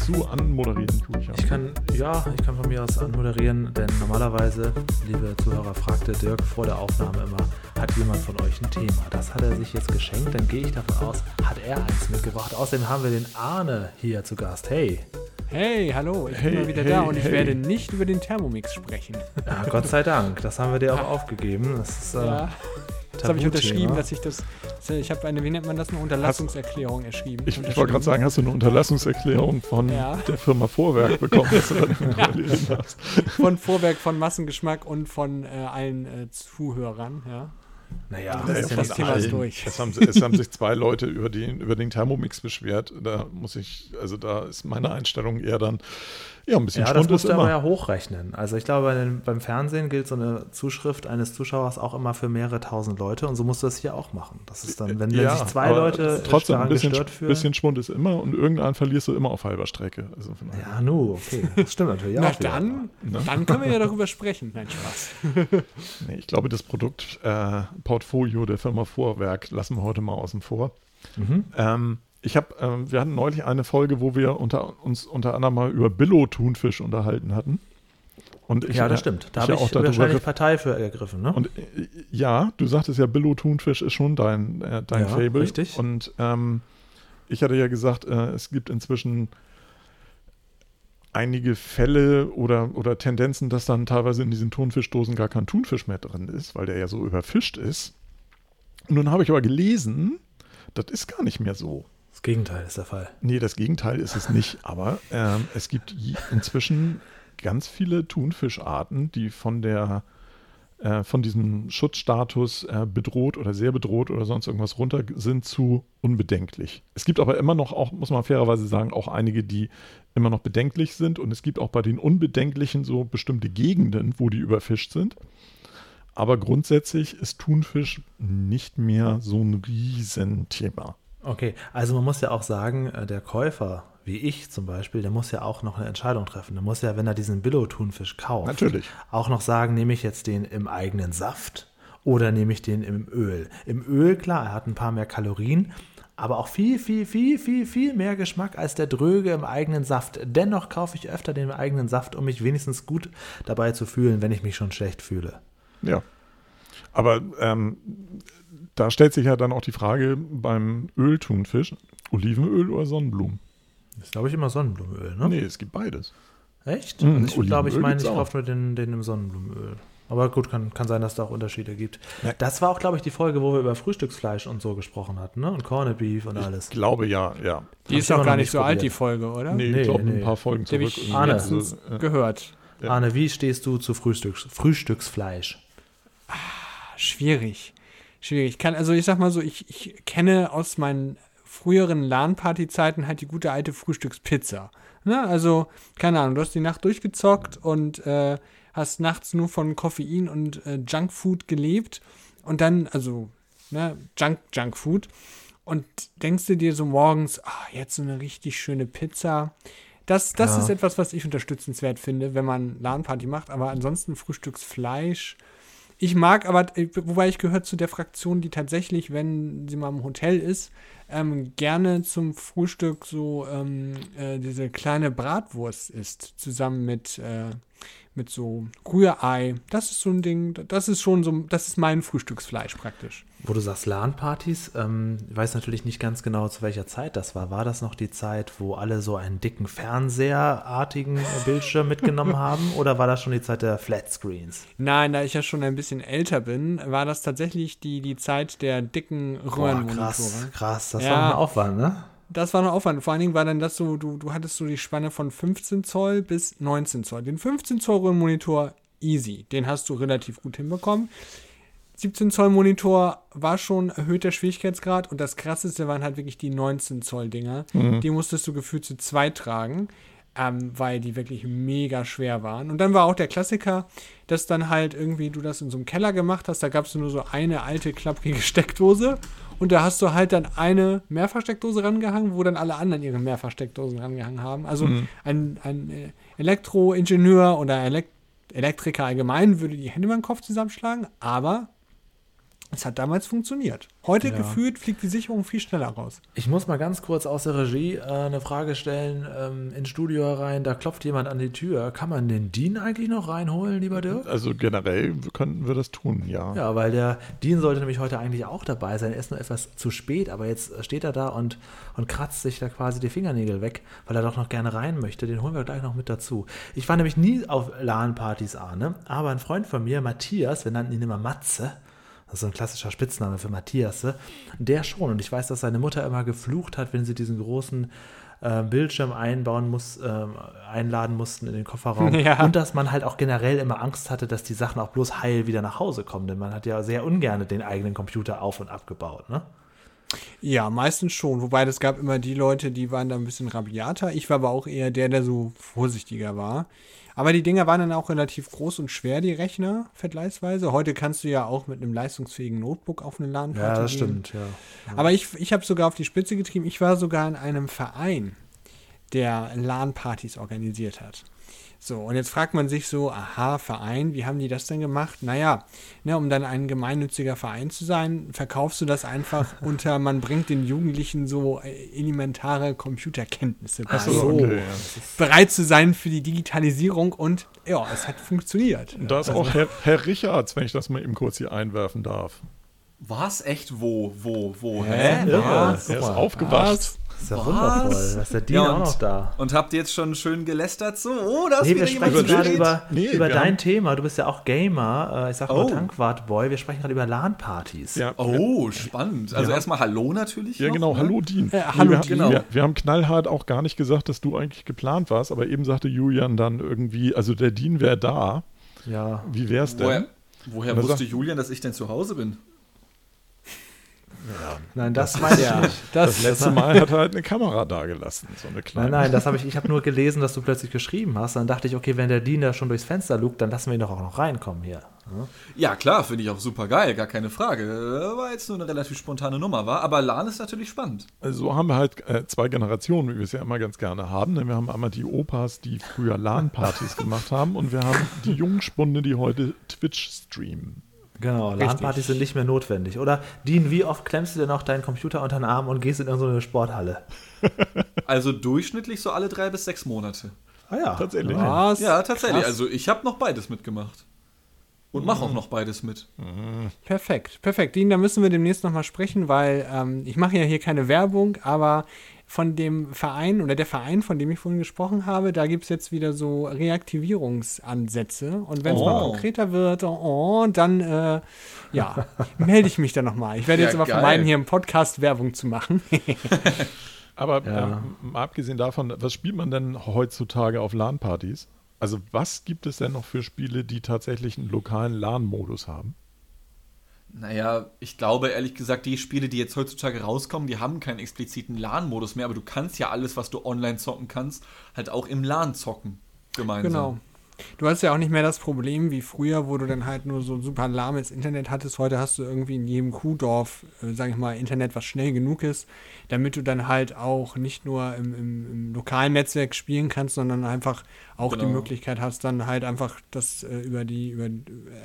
Möchtest du anmoderieren, Julia? Ich kann, ja, ich kann von mir aus anmoderieren, denn normalerweise, liebe Zuhörer, fragte Dirk vor der Aufnahme immer, hat jemand von euch ein Thema? Das hat er sich jetzt geschenkt, dann gehe ich davon aus, hat er eins mitgebracht. Außerdem haben wir den Arne hier zu Gast. Hey. Hey, hallo, ich Hey, bin mal wieder hey, da und ich hey. werde nicht über den Thermomix sprechen. Ja, Gott sei Dank, das haben wir dir auch aufgegeben. Das ist äh, Ja, das habe ich unterschrieben, dass ich das. Ich habe eine, wie nennt man das, eine Unterlassungserklärung erschrieben. Ich, ich wollte gerade sagen, hast du eine Unterlassungserklärung von Ja. der Firma Vorwerk bekommen, dass du dann überlesen hast? Von Vorwerk, von Massengeschmack und von äh, allen äh, Zuhörern, ja. Naja, das ist ja das Thema ist durch. Es haben, es haben sich zwei Leute über den, über den Thermomix beschwert. Da muss ich, also da ist meine Einstellung eher dann, ja, ein bisschen Ja, das Schwund musst ist du aber immer. ja hochrechnen. Also ich glaube, bei den, beim Fernsehen gilt so eine Zuschrift eines Zuschauers auch immer für mehrere tausend Leute und so musst du das hier auch machen. Das ist dann, wenn, wenn Ja, sich zwei aber Leute trotzdem daran ein bisschen, gestört fühlen. bisschen Schwund ist immer und irgendeinen verlierst du immer auf halber Strecke. Also ja, nu, okay. Das stimmt natürlich Na auch. dann, Ne? dann können wir ja darüber sprechen. Nein, Spaß. Nee, ich glaube, das Produktportfolio äh, der Firma Vorwerk lassen wir heute mal außen vor. Mhm. Ähm, ich habe, ähm, wir hatten neulich eine Folge, wo wir unter, uns unter anderem mal über Billo-Thunfisch unterhalten hatten. Und ich, Ja, das stimmt. Da ich habe ja ich auch darüber wahrscheinlich Partei für ergriffen, ne? Und äh, ja, du sagtest ja, Billo-Thunfisch ist schon dein, äh, dein Ja, Fable. richtig. Und ähm, ich hatte ja gesagt, äh, es gibt inzwischen einige Fälle oder, oder Tendenzen, dass dann teilweise in diesen Thunfischdosen gar kein Thunfisch mehr drin ist, weil der ja so überfischt ist. Und nun habe ich aber gelesen, das ist gar nicht mehr so. Das Gegenteil ist der Fall. Nee, das Gegenteil ist es nicht. Aber ähm, es gibt inzwischen ganz viele Thunfischarten, die von der äh, von diesem Schutzstatus äh, bedroht oder sehr bedroht oder sonst irgendwas runter sind zu unbedenklich. Es gibt aber immer noch auch, muss man fairerweise sagen, auch einige, die immer noch bedenklich sind. Und es gibt auch bei den Unbedenklichen so bestimmte Gegenden, wo die überfischt sind. Aber grundsätzlich ist Thunfisch nicht mehr so ein Riesenthema. Okay, also man muss ja auch sagen, äh, der Käufer, wie ich zum Beispiel, der muss ja auch noch eine Entscheidung treffen. Der muss ja, wenn er diesen Billo-Thunfisch kauft, Natürlich. auch noch sagen, nehme ich jetzt den im eigenen Saft oder nehme ich den im Öl. Im Öl, klar, er hat ein paar mehr Kalorien, aber auch viel, viel, viel, viel, viel mehr Geschmack als der Dröge im eigenen Saft. Dennoch kaufe ich öfter den eigenen Saft, um mich wenigstens gut dabei zu fühlen, wenn ich mich schon schlecht fühle. Ja. Aber ähm, da stellt sich ja dann auch die Frage beim Ölthunfisch, Olivenöl oder Sonnenblumen? Das ist, glaube ich, immer Sonnenblumenöl, ne? Nee, es gibt beides. Echt? Mhm, Also ich glaube, ich meine, ich kaufe nur den, den im Sonnenblumenöl. Aber gut, kann, kann sein, dass da auch Unterschiede gibt. Ja. Das war auch, glaube ich, die Folge, wo wir über Frühstücksfleisch und so gesprochen hatten, ne? Und Corned Beef und alles. Ich glaube ja, ja. Die Hab ist ich auch gar nicht so alt, probiert. die Folge, oder? Nee, Nee, ich glaube nee. ein paar Folgen Die zurück. ich irgendwie. Arne. Also, äh, Gehört. Ja. Arne, wie stehst du zu Frühstücks Frühstücksfleisch? Schwierig. Schwierig. Ich kann, also ich sag mal so, ich, ich kenne aus meinen früheren LAN-Party-Zeiten halt die gute alte Frühstückspizza. Ne? Also, keine Ahnung, du hast die Nacht durchgezockt und äh, hast nachts nur von Koffein und äh, Junkfood gelebt und dann, also, ne, Junk, Junkfood und denkst du dir so morgens, ah, jetzt so eine richtig schöne Pizza. Das, das Ja. ist etwas, was ich unterstützenswert finde, wenn man LAN-Party macht, aber ansonsten Frühstücksfleisch. Ich mag aber, äh, wobei ich gehöre zu der Fraktion, die tatsächlich, wenn sie mal im Hotel ist, ähm, gerne zum Frühstück so ähm, äh, diese kleine Bratwurst isst, zusammen mit, äh, mit so Rührei. Das ist so ein Ding, das ist schon so, das ist mein Frühstücksfleisch praktisch. Wo du sagst LAN-Partys, ähm, ich weiß natürlich nicht ganz genau, zu welcher Zeit das war. War das noch die Zeit, wo alle so einen dicken Fernseherartigen Bildschirm mitgenommen haben? Oder war das schon die Zeit der Flatscreens? Nein, da ich ja schon ein bisschen älter bin, war das tatsächlich die, die Zeit der dicken Röhrenmonitore. krass, krass. Das Ja. war ein Aufwand, ne? Das war noch Aufwand. Vor allen Dingen war dann das so, du, du hattest so die Spanne von 15 Zoll bis 19 Zoll. Den 15 Zoll Röhrenmonitor easy. Den hast du relativ gut hinbekommen. 17 Zoll Monitor war schon erhöhter Schwierigkeitsgrad und das krasseste waren halt wirklich die 19 Zoll Dinger. Die musstest du gefühlt zu zweit tragen, ähm, weil die wirklich mega schwer waren. Und dann war auch der Klassiker, dass dann halt irgendwie du das in so einem Keller gemacht hast. Da gab es nur so eine alte klapprige Steckdose und da hast du halt dann eine Mehrfachsteckdose rangehangen, wo dann alle anderen ihre Mehrfachsteckdosen rangehangen haben. Also ein, ein äh, Elektroingenieur oder Elek Elektriker allgemein würde die Hände über den Kopf zusammenschlagen, aber Es hat damals funktioniert. Heute Ja. gefühlt fliegt die Sicherung viel schneller raus. Ich muss mal ganz kurz aus der Regie äh, eine Frage stellen. Ähm, ins Studio herein, da klopft jemand an die Tür. Kann man den Dean eigentlich noch reinholen, lieber Dirk? Also generell könnten wir das tun, ja. Ja, weil der Dean sollte nämlich heute eigentlich auch dabei sein. Er ist nur etwas zu spät, aber jetzt steht er da und, und kratzt sich da quasi die Fingernägel weg, weil er doch noch gerne rein möchte. Den holen wir gleich noch mit dazu. Ich war nämlich nie auf LAN-Partys, Arne, aber ein Freund von mir, Matthias, wir nannten ihn immer Matze, das ist so ein klassischer Spitzname für Matthias, ne? der schon. Und ich weiß, dass seine Mutter immer geflucht hat, wenn sie diesen großen äh, Bildschirm einbauen muss, ähm, einladen mussten in den Kofferraum. Ja. Und dass man halt auch generell immer Angst hatte, dass die Sachen auch bloß heil wieder nach Hause kommen. Denn man hat ja sehr ungern den eigenen Computer auf- und abgebaut. Ne? Ja, meistens schon. Wobei es gab immer die Leute, die waren da ein bisschen rabiater. Ich war aber auch eher der, der so vorsichtiger war. Aber die Dinger waren dann auch relativ groß und schwer, die Rechner, vergleichsweise. Heute kannst du ja auch mit einem leistungsfähigen Notebook auf eine LAN-Party gehen. ja. Aber ich, ich habe sogar auf die Spitze getrieben. Ich war sogar in einem Verein, der LAN-Partys organisiert hat. So, und jetzt fragt man sich so, aha, Verein, wie haben die das denn gemacht? Naja, ne, um dann ein gemeinnütziger Verein zu sein, verkaufst du das einfach unter, man bringt den Jugendlichen so äh, elementare Computerkenntnisse bei. so, okay, ja. Bereit zu sein für die Digitalisierung und ja, es hat funktioniert. Und da ist auch Herr, Herr Richards, wenn ich das mal eben kurz hier einwerfen darf. Was? Echt? Wo? Wo? Wo? Hä? Hä? Ja, er ist aufgewacht. Das ist ja Was? wundervoll. Da ist der Dean Ja, auch und- noch da. Und habt ihr jetzt schon schön gelästert? So, oh, da ist Nee, wieder wir sprechen gerade über, Nee, über dein haben- Thema. Du bist ja auch Gamer. Äh, Ich sag Oh. nur Tankwart-Boy. Wir sprechen gerade über LAN-Partys. Ja, Oh, spannend. Also Ja. erstmal Hallo natürlich. Ja, noch, genau. ne? Hallo, Dean. Äh, hallo, wir, Dean. Genau. Wir, wir haben knallhart auch gar nicht gesagt, dass du eigentlich geplant warst, aber eben sagte Julian dann irgendwie, also der Dean wäre da. Ja. Wie wär's denn? Woher, woher er wusste sagt- Julian, dass ich denn zu Hause bin? Nein, das meine ich nicht. Das letzte Mal hat er halt eine Kamera da gelassen, so eine kleine. Nein, nein, das habe ich. Ich habe nur gelesen, dass du plötzlich geschrieben hast. Dann dachte ich, okay, wenn der Dean da schon durchs Fenster lugt, dann lassen wir ihn doch auch noch reinkommen hier. Ja, klar, finde ich auch super geil, gar keine Frage. Äh, War jetzt nur eine relativ spontane Nummer, war. Aber LAN ist natürlich spannend. Also so haben wir halt äh, zwei Generationen, wie wir es ja immer ganz gerne haben. Denn wir haben einmal die Opas, die früher LAN-Partys gemacht haben und wir haben die Jungspunde, die heute Twitch streamen. Genau, LAN-Partys sind nicht mehr notwendig. Oder Dean, wie oft klemmst du dir noch deinen Computer unter den Arm und gehst in irgendeine Sporthalle? Also durchschnittlich so alle drei bis sechs Monate. Ah ja. Tatsächlich. Ja. Was? Ja, tatsächlich. Krass. Also ich habe noch beides mitgemacht. Und mache auch noch beides mit. Perfekt, perfekt. Dean, da müssen wir demnächst nochmal sprechen, weil ähm, ich mache ja hier keine Werbung, aber von dem Verein oder der Verein, von dem ich vorhin gesprochen habe, da gibt es jetzt wieder so Reaktivierungsansätze. Und wenn es mal Oh. konkreter wird, oh, dann äh, ja, melde ich mich da nochmal. Ich werde Ja, jetzt aber geil. vermeiden, hier im Podcast Werbung zu machen. Aber Ja. ähm, mal abgesehen davon, was spielt man denn heutzutage auf LAN-Partys? Also was gibt es denn noch für Spiele, die tatsächlich einen lokalen LAN-Modus haben? Naja, ich glaube ehrlich gesagt, die Spiele, die jetzt heutzutage rauskommen, die haben keinen expliziten LAN-Modus mehr, aber du kannst ja alles, was du online zocken kannst, halt auch im LAN zocken. Gemeinsam. Genau. Du hast ja auch nicht mehr das Problem wie früher, wo du dann halt nur so super lahmes Internet hattest. Heute hast du irgendwie in jedem Kuhdorf, äh, sag ich mal, Internet, was schnell genug ist, damit du dann halt auch nicht nur im, im, im lokalen Netzwerk spielen kannst, sondern einfach auch die Genau. Möglichkeit hast, dann halt einfach das äh, über die, über,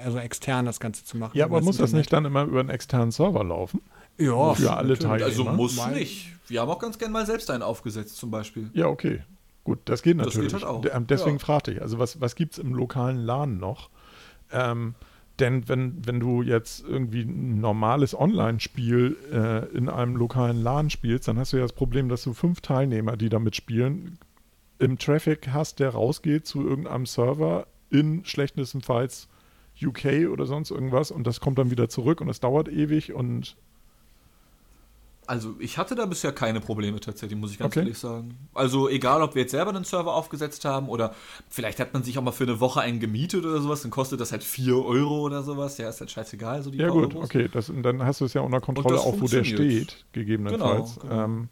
also extern das Ganze zu machen. Ja, aber muss das nicht dann immer über einen externen Server laufen? Ja, für alle. Teilnehmer? Also muss nicht. Wir haben auch ganz gern mal selbst einen aufgesetzt, zum Beispiel. Ja, okay. Gut, das geht Das natürlich. geht halt auch. Ähm, Deswegen Ja. fragte ich, also was, was gibt es im lokalen LAN noch? Ähm, denn wenn, wenn du jetzt irgendwie ein normales Online-Spiel äh, in einem lokalen LAN spielst, dann hast du ja das Problem, dass du fünf Teilnehmer, die damit spielen, im Traffic hast, der rausgeht zu irgendeinem Server in schlechtestenfalls UK oder sonst irgendwas und das kommt dann wieder zurück und es dauert ewig und Also ich hatte da bisher keine Probleme tatsächlich, muss ich ganz Okay. ehrlich sagen. Also egal, ob wir jetzt selber einen Server aufgesetzt haben oder vielleicht hat man sich auch mal für eine Woche einen gemietet oder sowas, dann kostet das halt 4 Euro oder sowas. Ja, ist halt scheißegal, so die ja paar gut, Euros. okay, das, und dann hast du es ja unter Kontrolle, auch wo der steht, gegebenenfalls. Genau, genau. Ähm,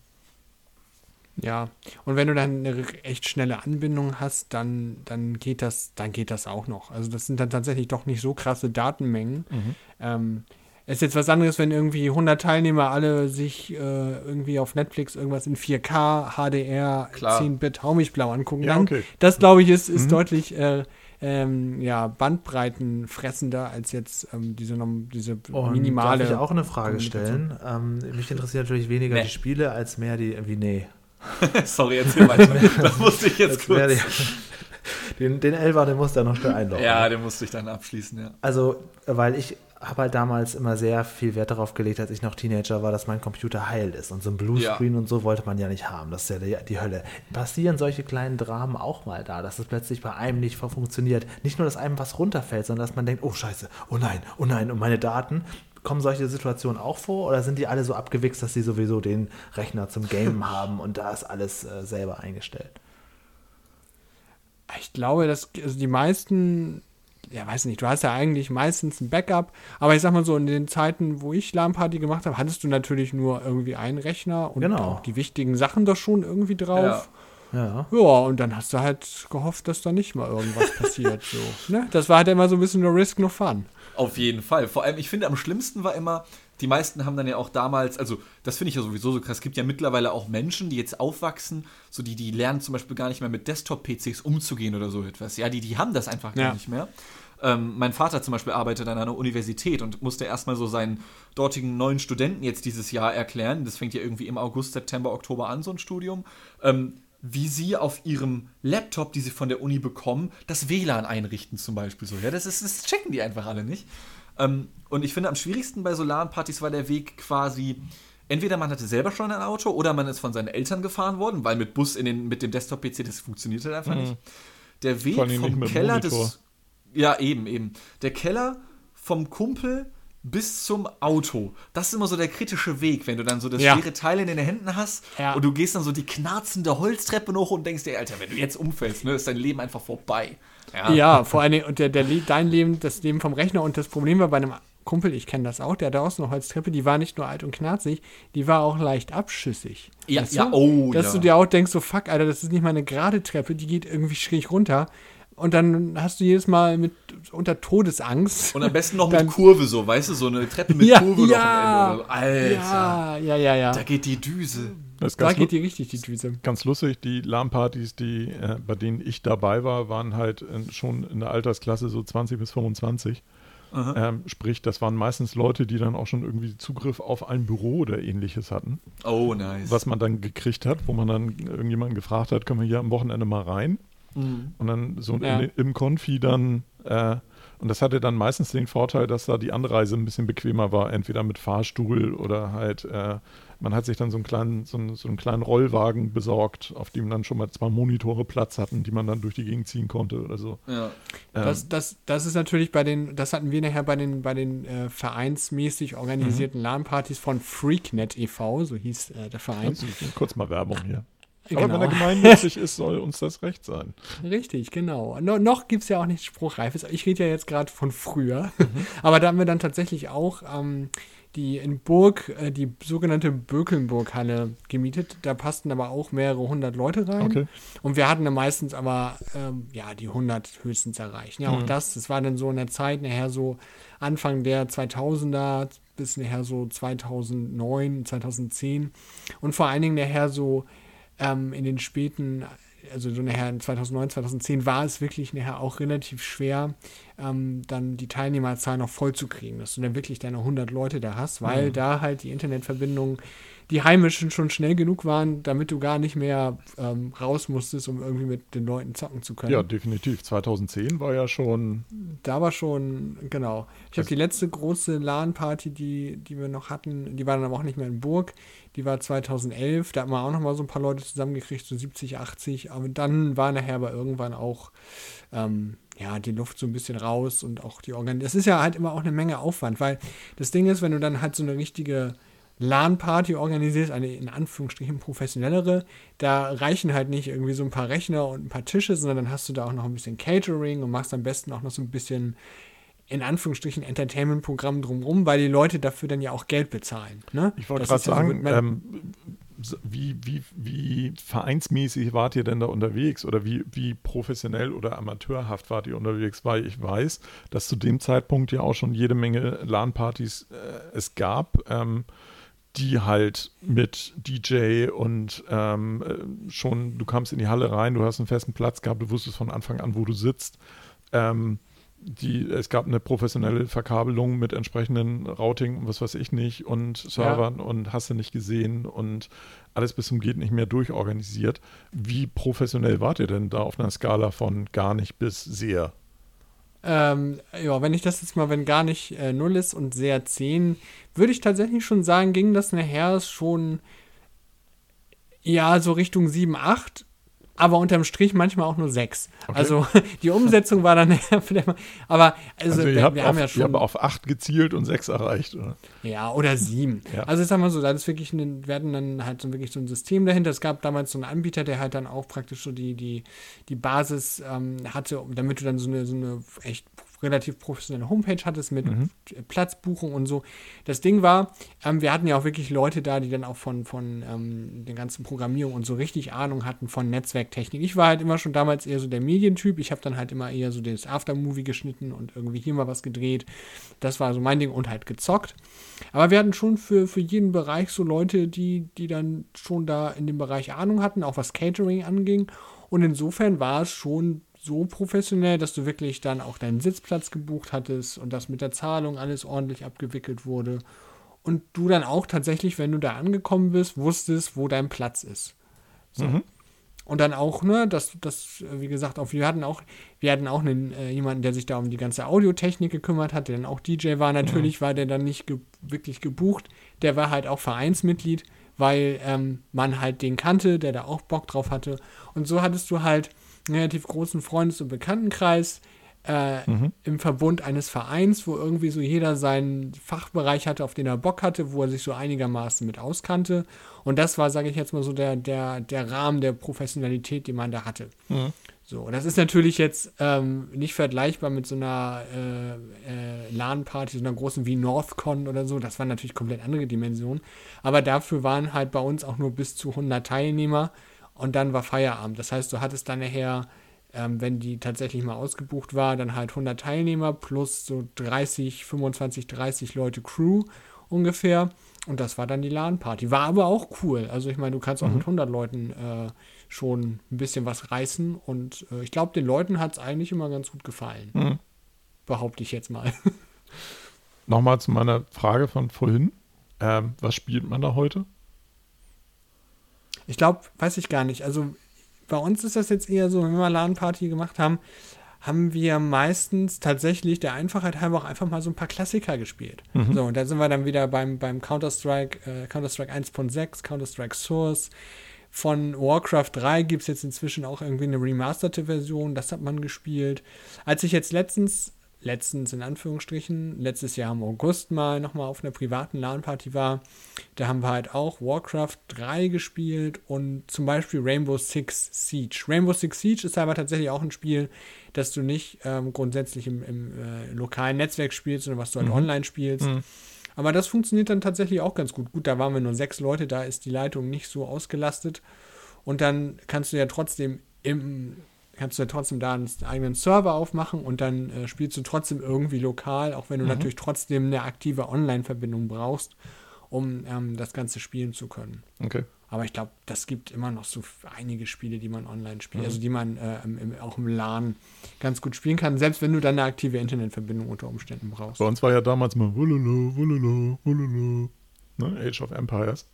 Ja, und wenn du dann eine echt schnelle Anbindung hast, dann, dann geht das, dann geht das auch noch. Also das sind dann tatsächlich doch nicht so krasse Datenmengen. Mhm. Ähm, es ist jetzt was anderes, wenn irgendwie 100 Teilnehmer alle sich äh, irgendwie auf Netflix irgendwas in 4K, HDR, Klar. 10-Bit Haumichblau angucken. Ja, dann, okay. Das glaube ich ist, ist Mhm. deutlich äh, ähm, ja, Bandbreiten fressender als jetzt ähm, diese, diese Und minimale. Darf ich auch eine Frage stellen? Ähm, mich interessiert natürlich weniger Nee. die Spiele als mehr die, wie nee. Sorry, erzähl weiter. das musste ich jetzt kurz. die, den, den Elfer, den musst du ja noch schnell einloggen. Ja, den musste ich dann abschließen, ja. Also, weil ich habe halt damals immer sehr viel Wert darauf gelegt, als ich noch Teenager war, dass mein Computer heil ist. Und so ein Bluescreen und so wollte man ja nicht haben. Das ist ja die, die Hölle. Passieren solche kleinen Dramen auch mal da, dass es plötzlich bei einem nicht funktioniert. Nicht nur, dass einem was runterfällt, sondern dass man denkt, oh scheiße, oh nein, oh nein, und meine Daten. Kommen solche Situationen auch vor oder sind die alle so abgewichst, dass sie sowieso den Rechner zum Gamen haben und da ist alles äh, selber eingestellt? Ich glaube, dass also die meisten, ja, weiß nicht, du hast ja eigentlich meistens ein Backup, aber ich sag mal so, in den Zeiten, wo ich LAN-Party gemacht habe, hattest du natürlich nur irgendwie einen Rechner und Genau. auch die wichtigen Sachen da schon irgendwie drauf. Ja. Ja. und dann hast du halt gehofft, dass da nicht mal irgendwas passiert. So, ne? Das war halt immer so ein bisschen nur Risk, no fun. Auf jeden Fall. Vor allem, ich finde, am schlimmsten war immer, die meisten haben dann ja auch damals, also das finde ich ja sowieso so krass, es gibt ja mittlerweile auch Menschen, die jetzt aufwachsen, so die, die lernen zum Beispiel gar nicht mehr mit Desktop-PCs umzugehen oder so etwas. Ja, die, die haben das einfach gar Ja. nicht mehr. Ähm, mein Vater zum Beispiel arbeitet an einer Universität und musste erstmal so seinen dortigen neuen Studenten jetzt dieses Jahr erklären, das fängt ja irgendwie im August, September, Oktober an, so ein Studium, ähm, wie sie auf ihrem Laptop, die sie von der Uni bekommen, das WLAN einrichten zum Beispiel so. Ja, das, ist, das checken die einfach alle nicht. Ähm, und ich finde, am schwierigsten bei Solarpartys war der Weg quasi, entweder man hatte selber schon ein Auto oder man ist von seinen Eltern gefahren worden, weil mit Bus in den, mit dem Desktop-PC, das funktioniert halt einfach nicht. Der Weg vom Keller des. Ja, eben, eben. Der Keller vom Kumpel bis zum Auto. Das ist immer so der kritische Weg, wenn du dann so das Ja. schwere Teil in den Händen hast Ja. und du gehst dann so die knarzende Holztreppe hoch und denkst dir, Alter, wenn du jetzt umfällst, ne, ist dein Leben einfach vorbei. Ja, vor allen Dingen, und der, der, dein Leben, das Leben vom Rechner und das Problem war bei einem Kumpel, ich kenne das auch, der hatte auch so eine Holztreppe, die war nicht nur alt und knarzig, die war auch leicht abschüssig. Ja, Weißt ja, du? oh, Dass ja. du dir auch denkst, so fuck, Alter, das ist nicht mal eine gerade Treppe, die geht irgendwie schräg runter. Und dann hast du jedes Mal mit unter Todesangst. Und am besten noch Dann- mit Kurve so, weißt du, so eine Treppe mit Ja, Kurve ja. noch am Ende. Alter, ja, ja, ja, ja. da geht die Düse. Das Da geht die richtig die Düse. ganz lustig. Die LAN-Partys, die, äh, bei denen ich dabei war, waren halt äh, schon in der Altersklasse so 20 bis 25. Ähm, sprich, das waren meistens Leute, die dann auch schon irgendwie Zugriff auf ein Büro oder ähnliches hatten. Oh, nice. was man dann gekriegt hat, wo man dann irgendjemanden gefragt hat, können wir hier am Wochenende mal rein? Mhm. Und dann so Ja. in, im Konfi dann, äh, und das hatte dann meistens den Vorteil, dass da die Anreise ein bisschen bequemer war, entweder mit Fahrstuhl oder halt, äh, man hat sich dann so einen kleinen, so einen, so einen kleinen Rollwagen besorgt, auf dem dann schon mal zwei Monitore Platz hatten, die man dann durch die Gegend ziehen konnte oder so. Ja. Ähm, Das, das, das ist natürlich bei den, das hatten wir nachher bei den, bei den äh, vereinsmäßig organisierten Mhm. LAN-Partys von Freaknet e.V., so hieß äh, der Verein. kurz mal Werbung hier. Aber wenn Genau. er gemeinnützig ist, soll uns das recht sein. Richtig, genau. No, noch gibt es ja auch nichts Spruchreifes. Ich rede ja jetzt gerade von früher. Mhm. Aber da haben wir dann tatsächlich auch ähm, die in Burg, äh, die sogenannte Bökelnburg-Halle gemietet. Da passten aber auch mehrere hundert Leute rein. Okay. Und wir hatten dann meistens aber, ähm, ja, die 100 höchstens erreicht. Ja, auch Mhm. das, das war dann so in der Zeit, nachher so Anfang der 2000er bis nachher so 2009, 2010. Und vor allen Dingen nachher so ähm, in den späten, also so nachher in 2009, 2010 war es wirklich nachher auch relativ schwer, ähm, dann die Teilnehmerzahl noch voll zu kriegen, dass du dann wirklich deine 100 Leute da hast, weil da halt die Internetverbindung die heimischen schon schnell genug waren, damit du gar nicht mehr ähm, raus musstest, um irgendwie mit den Leuten zocken zu können. Ja, definitiv. 2010 war ja schon Da war schon, genau. Ich habe die letzte große LAN-Party, die, die wir noch hatten, die war dann aber auch nicht mehr in Burg. Die war 2011. Da hat man auch noch mal so ein paar Leute zusammengekriegt, so 70, 80. Aber dann war nachher aber irgendwann auch ähm, ja, die Luft so ein bisschen raus und auch die Organ. Das ist ja halt immer auch eine Menge Aufwand, weil das Ding ist, wenn du dann halt so eine richtige LAN-Party organisierst, eine in Anführungsstrichen professionellere, da reichen halt nicht irgendwie so ein paar Rechner und ein paar Tische, sondern dann hast du da auch noch ein bisschen Catering und machst am besten auch noch so ein bisschen in Anführungsstrichen Entertainment-Programm drumherum, weil die Leute dafür dann ja auch Geld bezahlen. Ne? Ich wollte gerade ist ja so sagen, ähm, wie, wie, wie vereinsmäßig wart ihr denn da unterwegs oder wie, wie professionell oder amateurhaft wart ihr unterwegs? Weil ich weiß, dass zu dem Zeitpunkt ja auch schon jede Menge LAN-Partys äh, es gab, ähm, die halt mit DJ und ähm, äh, schon, du kamst in die Halle rein, du hast einen festen Platz gehabt, du wusstest von Anfang an, wo du sitzt. Ähm, die, es gab eine professionelle Verkabelung mit entsprechenden Routing und was weiß ich nicht und Servern ja. und hast du nicht gesehen und alles bis zum geht nicht mehr durchorganisiert. Wie professionell wart ihr denn da auf einer Skala von gar nicht bis sehr? Ähm, ja, wenn ich das jetzt mal, wenn gar nicht äh, 0 ist und sehr 10, würde ich tatsächlich schon sagen, ging das nachher schon ja so Richtung 7, 8 aber unterm Strich manchmal auch nur sechs. Okay. Also die Umsetzung war dann, aber also, also wir, wir haben ja schon. Wir haben auf acht gezielt und sechs erreicht, oder? Ja, oder sieben. Ja. Also ich sag mal so, da ist wirklich, ein, wir hatten dann halt so wirklich so ein System dahinter. Es gab damals so einen Anbieter, der halt dann auch praktisch so die, die, die Basis ähm, hatte, damit du dann so eine, so eine echt relativ professionelle Homepage hattest mit mhm. Platzbuchung und so. Das Ding war, ähm, wir hatten ja auch wirklich Leute da, die dann auch von, von ähm, den ganzen Programmierung und so richtig Ahnung hatten von Netzwerktechnik. Ich war halt immer schon damals eher so der Medientyp. Ich habe dann halt immer eher so das Aftermovie geschnitten und irgendwie hier mal was gedreht. Das war so mein Ding und halt gezockt. Aber wir hatten schon für, für jeden Bereich so Leute, die, die dann schon da in dem Bereich Ahnung hatten, auch was Catering anging. Und insofern war es schon so professionell, dass du wirklich dann auch deinen Sitzplatz gebucht hattest und dass mit der Zahlung alles ordentlich abgewickelt wurde. Und du dann auch tatsächlich, wenn du da angekommen bist, wusstest, wo dein Platz ist. So. Mhm. Und dann auch, ne, dass das, wie gesagt, auch, wir hatten auch, wir hatten auch einen, äh, jemanden, der sich da um die ganze Audiotechnik gekümmert hat, der dann auch DJ war. Natürlich mhm. war der dann nicht ge wirklich gebucht. Der war halt auch Vereinsmitglied, weil ähm, man halt den kannte, der da auch Bock drauf hatte. Und so hattest du halt relativ großen Freundes- und Bekanntenkreis äh, mhm. im Verbund eines Vereins, wo irgendwie so jeder seinen Fachbereich hatte, auf den er Bock hatte, wo er sich so einigermaßen mit auskannte. Und das war, sage ich jetzt mal so, der, der, der Rahmen der Professionalität, die man da hatte. Mhm. So, das ist natürlich jetzt ähm, nicht vergleichbar mit so einer äh, äh, LAN-Party, so einer großen wie Northcon oder so. Das waren natürlich komplett andere Dimensionen. Aber dafür waren halt bei uns auch nur bis zu 100 Teilnehmer und dann war Feierabend. Das heißt, du hattest dann nachher, ähm, wenn die tatsächlich mal ausgebucht war, dann halt 100 Teilnehmer plus so 30, 25, 30 Leute Crew ungefähr. Und das war dann die LAN-Party. War aber auch cool. Also ich meine, du kannst auch mhm. mit 100 Leuten äh, schon ein bisschen was reißen. Und äh, ich glaube, den Leuten hat es eigentlich immer ganz gut gefallen. Mhm. Behaupte ich jetzt mal. Nochmal zu meiner Frage von vorhin. Ähm, was spielt man da heute? Ich glaube, weiß ich gar nicht. Also bei uns ist das jetzt eher so, wenn wir mal LAN-Party gemacht haben, haben wir meistens tatsächlich der Einfachheit halber auch einfach mal so ein paar Klassiker gespielt. Mhm. So, und da sind wir dann wieder beim, beim Counter-Strike, äh, Counter-Strike 1.6, Counter-Strike Source. Von Warcraft 3 gibt es jetzt inzwischen auch irgendwie eine remasterte Version, das hat man gespielt. Als ich jetzt letztens letztens in Anführungsstrichen, letztes Jahr im August mal nochmal auf einer privaten LAN-Party war, da haben wir halt auch Warcraft 3 gespielt und zum Beispiel Rainbow Six Siege. Rainbow Six Siege ist aber tatsächlich auch ein Spiel, das du nicht ähm, grundsätzlich im, im äh, lokalen Netzwerk spielst, sondern was du halt mhm. online spielst. Mhm. Aber das funktioniert dann tatsächlich auch ganz gut. Gut, da waren wir nur sechs Leute, da ist die Leitung nicht so ausgelastet. Und dann kannst du ja trotzdem im kannst du ja trotzdem da einen eigenen Server aufmachen und dann äh, spielst du trotzdem irgendwie lokal, auch wenn du mhm. natürlich trotzdem eine aktive Online-Verbindung brauchst, um ähm, das Ganze spielen zu können. Okay. Aber ich glaube, das gibt immer noch so einige Spiele, die man online spielt, mhm. also die man äh, im, auch im LAN ganz gut spielen kann, selbst wenn du dann eine aktive Internetverbindung unter Umständen brauchst. Bei uns war ja damals mal Wololo, Wololo, Wololo, ne? Age of Empires.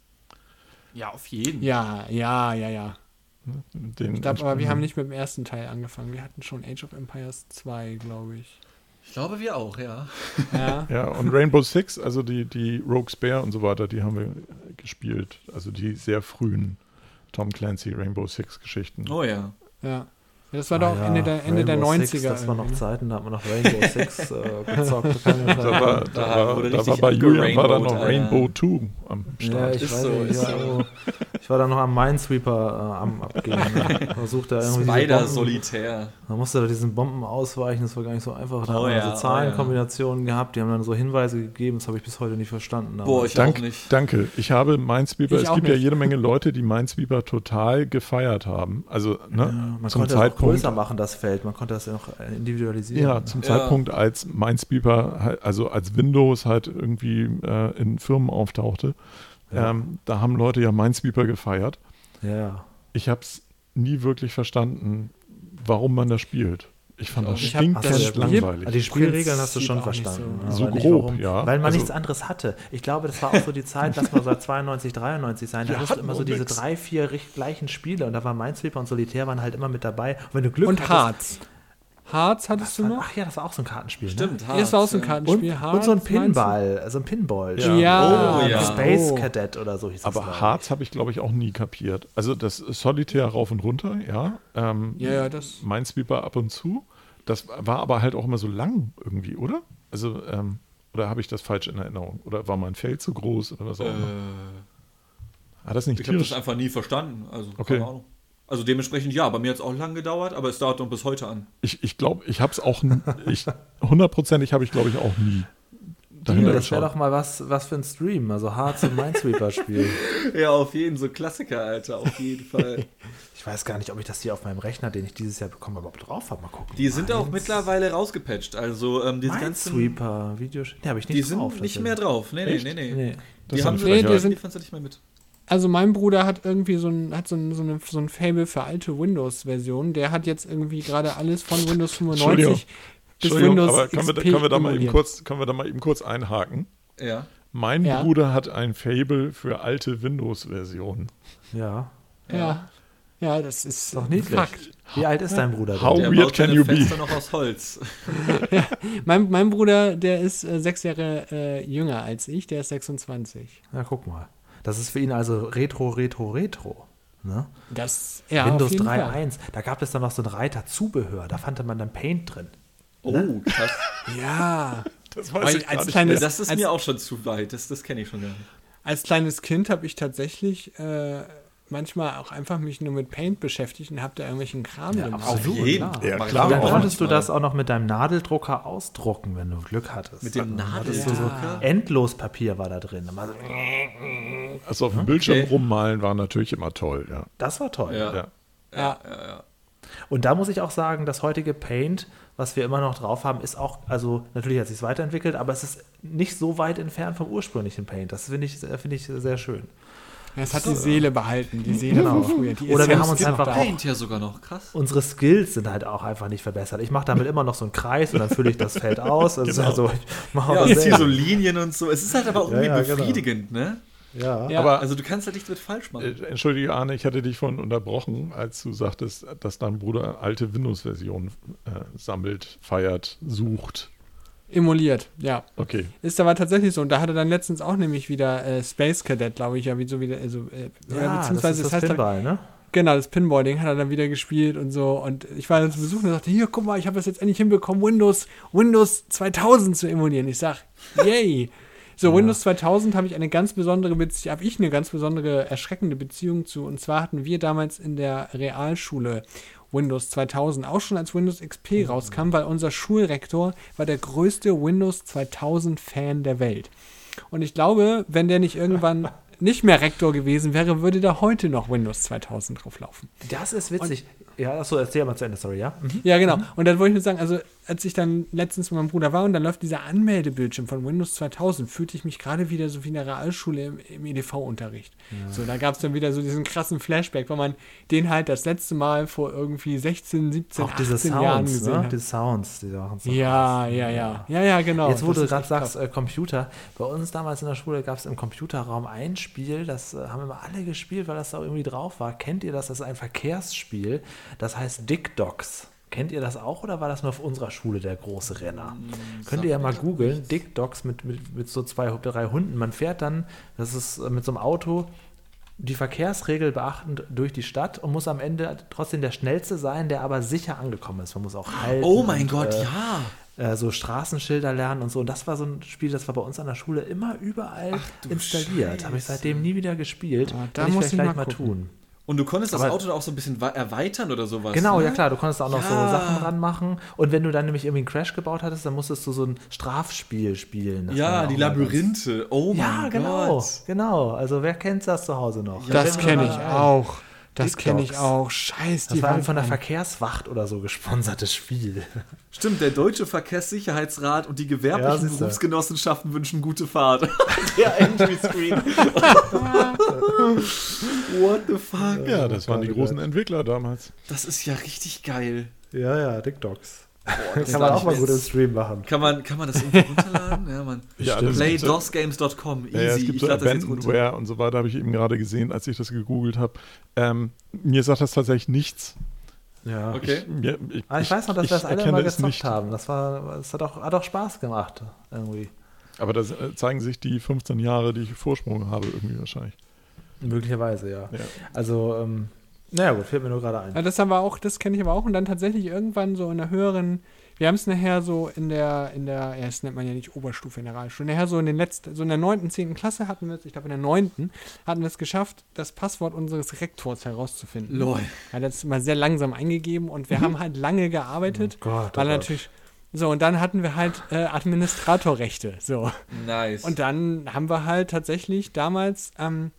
Ja, auf jeden. Ja, ja, ja, ja. Den ich glaube, aber wir haben nicht mit dem ersten Teil angefangen. Wir hatten schon Age of Empires 2, glaube ich. Ich glaube, wir auch, ja. Ja, ja und Rainbow Six, also die, die Rogue Spare und so weiter, die haben wir gespielt. Also die sehr frühen Tom Clancy Rainbow Six Geschichten. Oh ja. Ja. Ja, das war ah, doch ja. Ende der, Ende der 90er. Six, das war noch Zeiten, da hat man noch Rainbow Six äh, gezockt. da war, da, war, da war bei Julian war da noch Rainbow 2 am Start. Ja, ich, weiß so, war, so. ich war da noch am Minesweeper äh, am Abgehen. Versucht da irgendwie Spider Solitär. Da musste da diesen Bomben ausweichen, das war gar nicht so einfach. Da oh, haben wir ja, so Zahlenkombinationen oh, ja. gehabt, die haben dann so Hinweise gegeben, das habe ich bis heute nicht verstanden. Boah, ich Dank, auch nicht. Danke. Ich habe Minesweeper, ich es gibt nicht. ja jede Menge Leute, die Minesweeper total gefeiert haben. Also, ne, man zum Zeitpunkt größer machen, das Feld. Man konnte das ja noch äh, individualisieren. Ja, zum ja. Zeitpunkt, als Minesweeper, also als Windows halt irgendwie äh, in Firmen auftauchte, ja. ähm, da haben Leute ja Minesweeper gefeiert. Ja. Ich habe es nie wirklich verstanden, warum man das spielt. Ich fand das stinkend also, langweilig. Also die Spielregeln hast du schon verstanden. so. So grob, warum. ja. Weil man Also- nichts anderes hatte. Ich glaube, das war auch so die Zeit, lass mal so 92, 93 sein. Da hattest du immer so diese nix. drei, vier gleichen Spiele und da war Minesweeper und Solitär waren halt immer mit dabei. Und wenn du Glück Und hattest, Harz. Harz hattest du noch? Ach ja, das war auch so ein Kartenspiel. Ne? Stimmt, Hier ist auch so ein. Kartenspiel. Und, Harz, und so ein? Pinball, so ein Pinball. Ja. Ja, Oh, ja. Space Oh. Cadet oder so hieß das. Aber ich. Harz habe ich, glaube ich, auch nie kapiert. Also das Solitär rauf und runter, ja. Ähm, Ja, ja, das. Minesweeper ab und zu. Das war aber halt auch immer so lang irgendwie, oder? Also, ähm, oder habe ich das falsch in Erinnerung? Oder war mein Feld zu groß oder was auch immer? Äh, Hat das nicht ich habe das einfach nie verstanden. Also, Okay. keine Ahnung. Also dementsprechend ja, bei mir hat es auch lang gedauert, aber es dauert noch bis heute an. Ich, ich glaube, ich habe es auch, ich, hundertprozentig habe ich, glaube ich, auch nie dahinter Ja, das wäre doch mal was, was für ein Stream. Also Harz und Minesweeper-Spiel. Ja, auf jeden, so Klassiker, Alter, auf jeden Fall. Ich weiß gar nicht, ob ich das hier auf meinem Rechner, den ich dieses Jahr bekommen habe, überhaupt drauf habe. Mal gucken. Die sind auch mittlerweile rausgepatcht. Also ähm, diese ganzen. Minesweeper, Videos. Nee, habe ich nicht Die sind drauf. nicht tatsächlich. mehr drauf. Nee, nee, nee, nee. Die haben Nee, die die sind- sie nicht mehr mit. Also mein Bruder hat irgendwie so ein, hat so ein, so eine, so ein Fable für alte Windows-Versionen. Der hat jetzt irgendwie gerade alles von Windows 95 bis Entschuldigung, Windows aber können wir, XP können, wir da mal eben kurz, können wir da mal eben kurz einhaken? Ja. Mein Ja. Bruder hat ein Fable für alte Windows-Versionen. Ja. Ja. Ja, das ist Doch niedlich. Fakt. Wie alt ist dein Bruder denn? How Der weird can you be? Fenster noch aus Holz. Mein, mein Bruder, der ist äh, sechs Jahre äh, jünger als ich, der ist 26. Ja, guck mal. Das ist für ihn also Retro, Retro, Retro. Ne? Das, ja, Windows auf jeden Fall. 3.1. Da gab es dann noch so einen Reiter Zubehör. Da fand man dann Paint drin. Oh, krass. Ja. Das Weil weiß ich als kleines- das ist als- mir auch schon zu weit. Das, das kenne ich schon gar nicht. Als kleines Kind habe ich tatsächlich äh, manchmal auch einfach mich nur mit Paint beschäftigt und habe da irgendwelchen Kram Ja, gemacht. auf jeden. Ja, klar. Und dann konntest du das auch noch mit deinem Nadeldrucker ausdrucken, wenn du Glück hattest. Mit dem Nadeldrucker? so Endlospapier war da drin. Also auf dem Bildschirm Okay. rummalen war natürlich immer toll, ja. Das war toll. Ja. ja. Ja. Und da muss ich auch sagen, das heutige Paint, was wir immer noch drauf haben, ist auch, also natürlich hat sich weiterentwickelt, aber es ist nicht so weit entfernt vom ursprünglichen Paint. Das finde ich, finde ich sehr schön. Es hat die Seele behalten, die Seele Genau. von früher. Die Oder wir haben uns ist noch einfach auch- Paint ja sogar noch. Krass. Unsere Skills sind halt auch einfach nicht verbessert. Ich mache damit immer noch so einen Kreis und dann fülle ich das Feld aus. Also, also ich mache Ja, das ziehe so. Linien und so. Es ist halt aber auch Ja, irgendwie ja, genau. befriedigend, ne? Ja. Ja. Aber Also du kannst halt nichts mit falsch machen. äh, entschuldige, Arne, ich hatte dich vorhin unterbrochen, als du sagtest, dass dein Bruder alte Windows-Versionen äh, sammelt, feiert, sucht. Emuliert, ja. Okay. Ist aber tatsächlich so. Und da hat er dann letztens auch nämlich wieder äh, Space Cadet, glaube ich, ja, wie so wieder, also, äh, Ja, beziehungsweise das ist das heißt Pinball, ne? Genau, das Pinball-Ding hat er dann wieder gespielt und so. Und ich war dann zu Besuch und sagte, hier, guck mal, ich habe es jetzt endlich hinbekommen, Windows, Windows 2000 zu emulieren. Ich sag, yay. So, Windows 2000 habe ich eine ganz besondere Beziehung, habe ich eine ganz besondere, erschreckende Beziehung zu. Und zwar hatten wir damals in der Realschule Windows 2000, auch schon als Windows XP rauskam, weil unser Schulrektor war der größte Windows 2000 Fan der Welt. Und ich glaube, wenn der nicht irgendwann nicht mehr Rektor gewesen wäre, würde da heute noch Windows 2000 drauflaufen. Das ist witzig. ja, achso, erzähl mal zu Ende, sorry, ja? Mhm. Ja, genau. Und dann wollte ich nur sagen, also als ich dann letztens mit meinem Bruder war und dann läuft dieser Anmeldebildschirm von Windows 2000, fühlte ich mich gerade wieder so wie in der Realschule im, im EDV-Unterricht. So, da gab es dann wieder so diesen krassen Flashback, weil man den halt das letzte Mal vor irgendwie 16, 17, Auch diese 18 Jahren Sounds, gesehen ne? hat. Die Sounds, die machen so Ja, ja, ja. Ja, ja, genau. Jetzt, wo Das du gerade sagst, äh, Computer, bei uns damals in der Schule gab es im Computerraum ein Spiel, das äh, haben immer alle gespielt, weil das da irgendwie drauf war. Kennt ihr das? Das ist ein Verkehrsspiel, das heißt Dick Dogs. Kennt ihr das auch oder war das nur auf unserer Schule der große Renner? Könnt ihr ja mal googeln, Dick Dogs mit, mit, mit so zwei, drei Hunden. Man fährt dann, das ist äh, mit so einem Auto, die Verkehrsregel beachtend durch die Stadt und muss am Ende trotzdem der Schnellste sein, der aber sicher angekommen ist. Man muss auch halten. oh mein und, Gott, äh, ja. äh, so Straßenschilder lernen und so. Und das war so ein Spiel, das war bei uns an der Schule immer überall du installiert. Habe ich seitdem nie wieder gespielt. Ah, da muss vielleicht ich gleich mal mal tun. Und du konntest das Aber- Auto da auch so ein bisschen erweitern oder sowas. Genau, ne? ja klar, du konntest auch noch so Ja. Sachen ranmachen. Und wenn du dann nämlich irgendwie einen Crash gebaut hattest, dann musstest du so ein Strafspiel spielen. Das Ja, die ganz- Labyrinthe. Oh mein Ja, genau, Gott. genau. Also wer kennt das zu Hause noch? Das mir kenne ich ein. auch. Das kenne ich auch. Scheiß, Das die war waren von der. Verkehrswacht oder so gesponsertes Spiel. Stimmt, der Deutsche Verkehrssicherheitsrat und die Ja, gewerblichen siehste. Berufsgenossenschaften wünschen gute Fahrt. Der Entry Screen. What the fuck? Ja, das waren die großen Entwickler damals. Das ist ja richtig geil. Ja, ja, Dick Dogs. Das Kann man auch ich mal gut im Stream machen. Kann man, kann man das irgendwo runterladen? Ja, man. Ja, das Play gibt so- DOSgames.com. Easy. Ja, ja, es gibt ich so. Abandonware und so weiter, habe ich eben gerade gesehen, als ich das gegoogelt habe. Ähm, mir sagt das tatsächlich nichts. Ja. Okay. Mir, ich, Ah, ich weiß noch, dass wir das alle es gezockt nicht. haben. Das war, das hat auch, hat auch Spaß gemacht, irgendwie. Aber da äh, zeigen sich die 15 Jahre, die ich Vorsprung habe, irgendwie wahrscheinlich. Möglicherweise, ja. Ja. Also, ähm, naja, gut, fällt mir nur gerade Ja, ein. das haben wir auch, das kenne ich aber auch und dann tatsächlich irgendwann so in der höheren, wir haben es nachher so in der, in der, ja, das nennt man ja nicht Oberstufe in der Realschule, nachher so in den letzten, so in der neunten, zehnten Klasse hatten wir es, ich glaube in der neunten, hatten wir es geschafft, das Passwort unseres Rektors herauszufinden. Lol. Er hat das mal sehr langsam eingegeben und wir haben halt lange gearbeitet, Oh Gott, oh weil Gott. natürlich, so und dann hatten wir halt äh, Administratorrechte, so. Nice. Und dann haben wir halt tatsächlich damals ähm,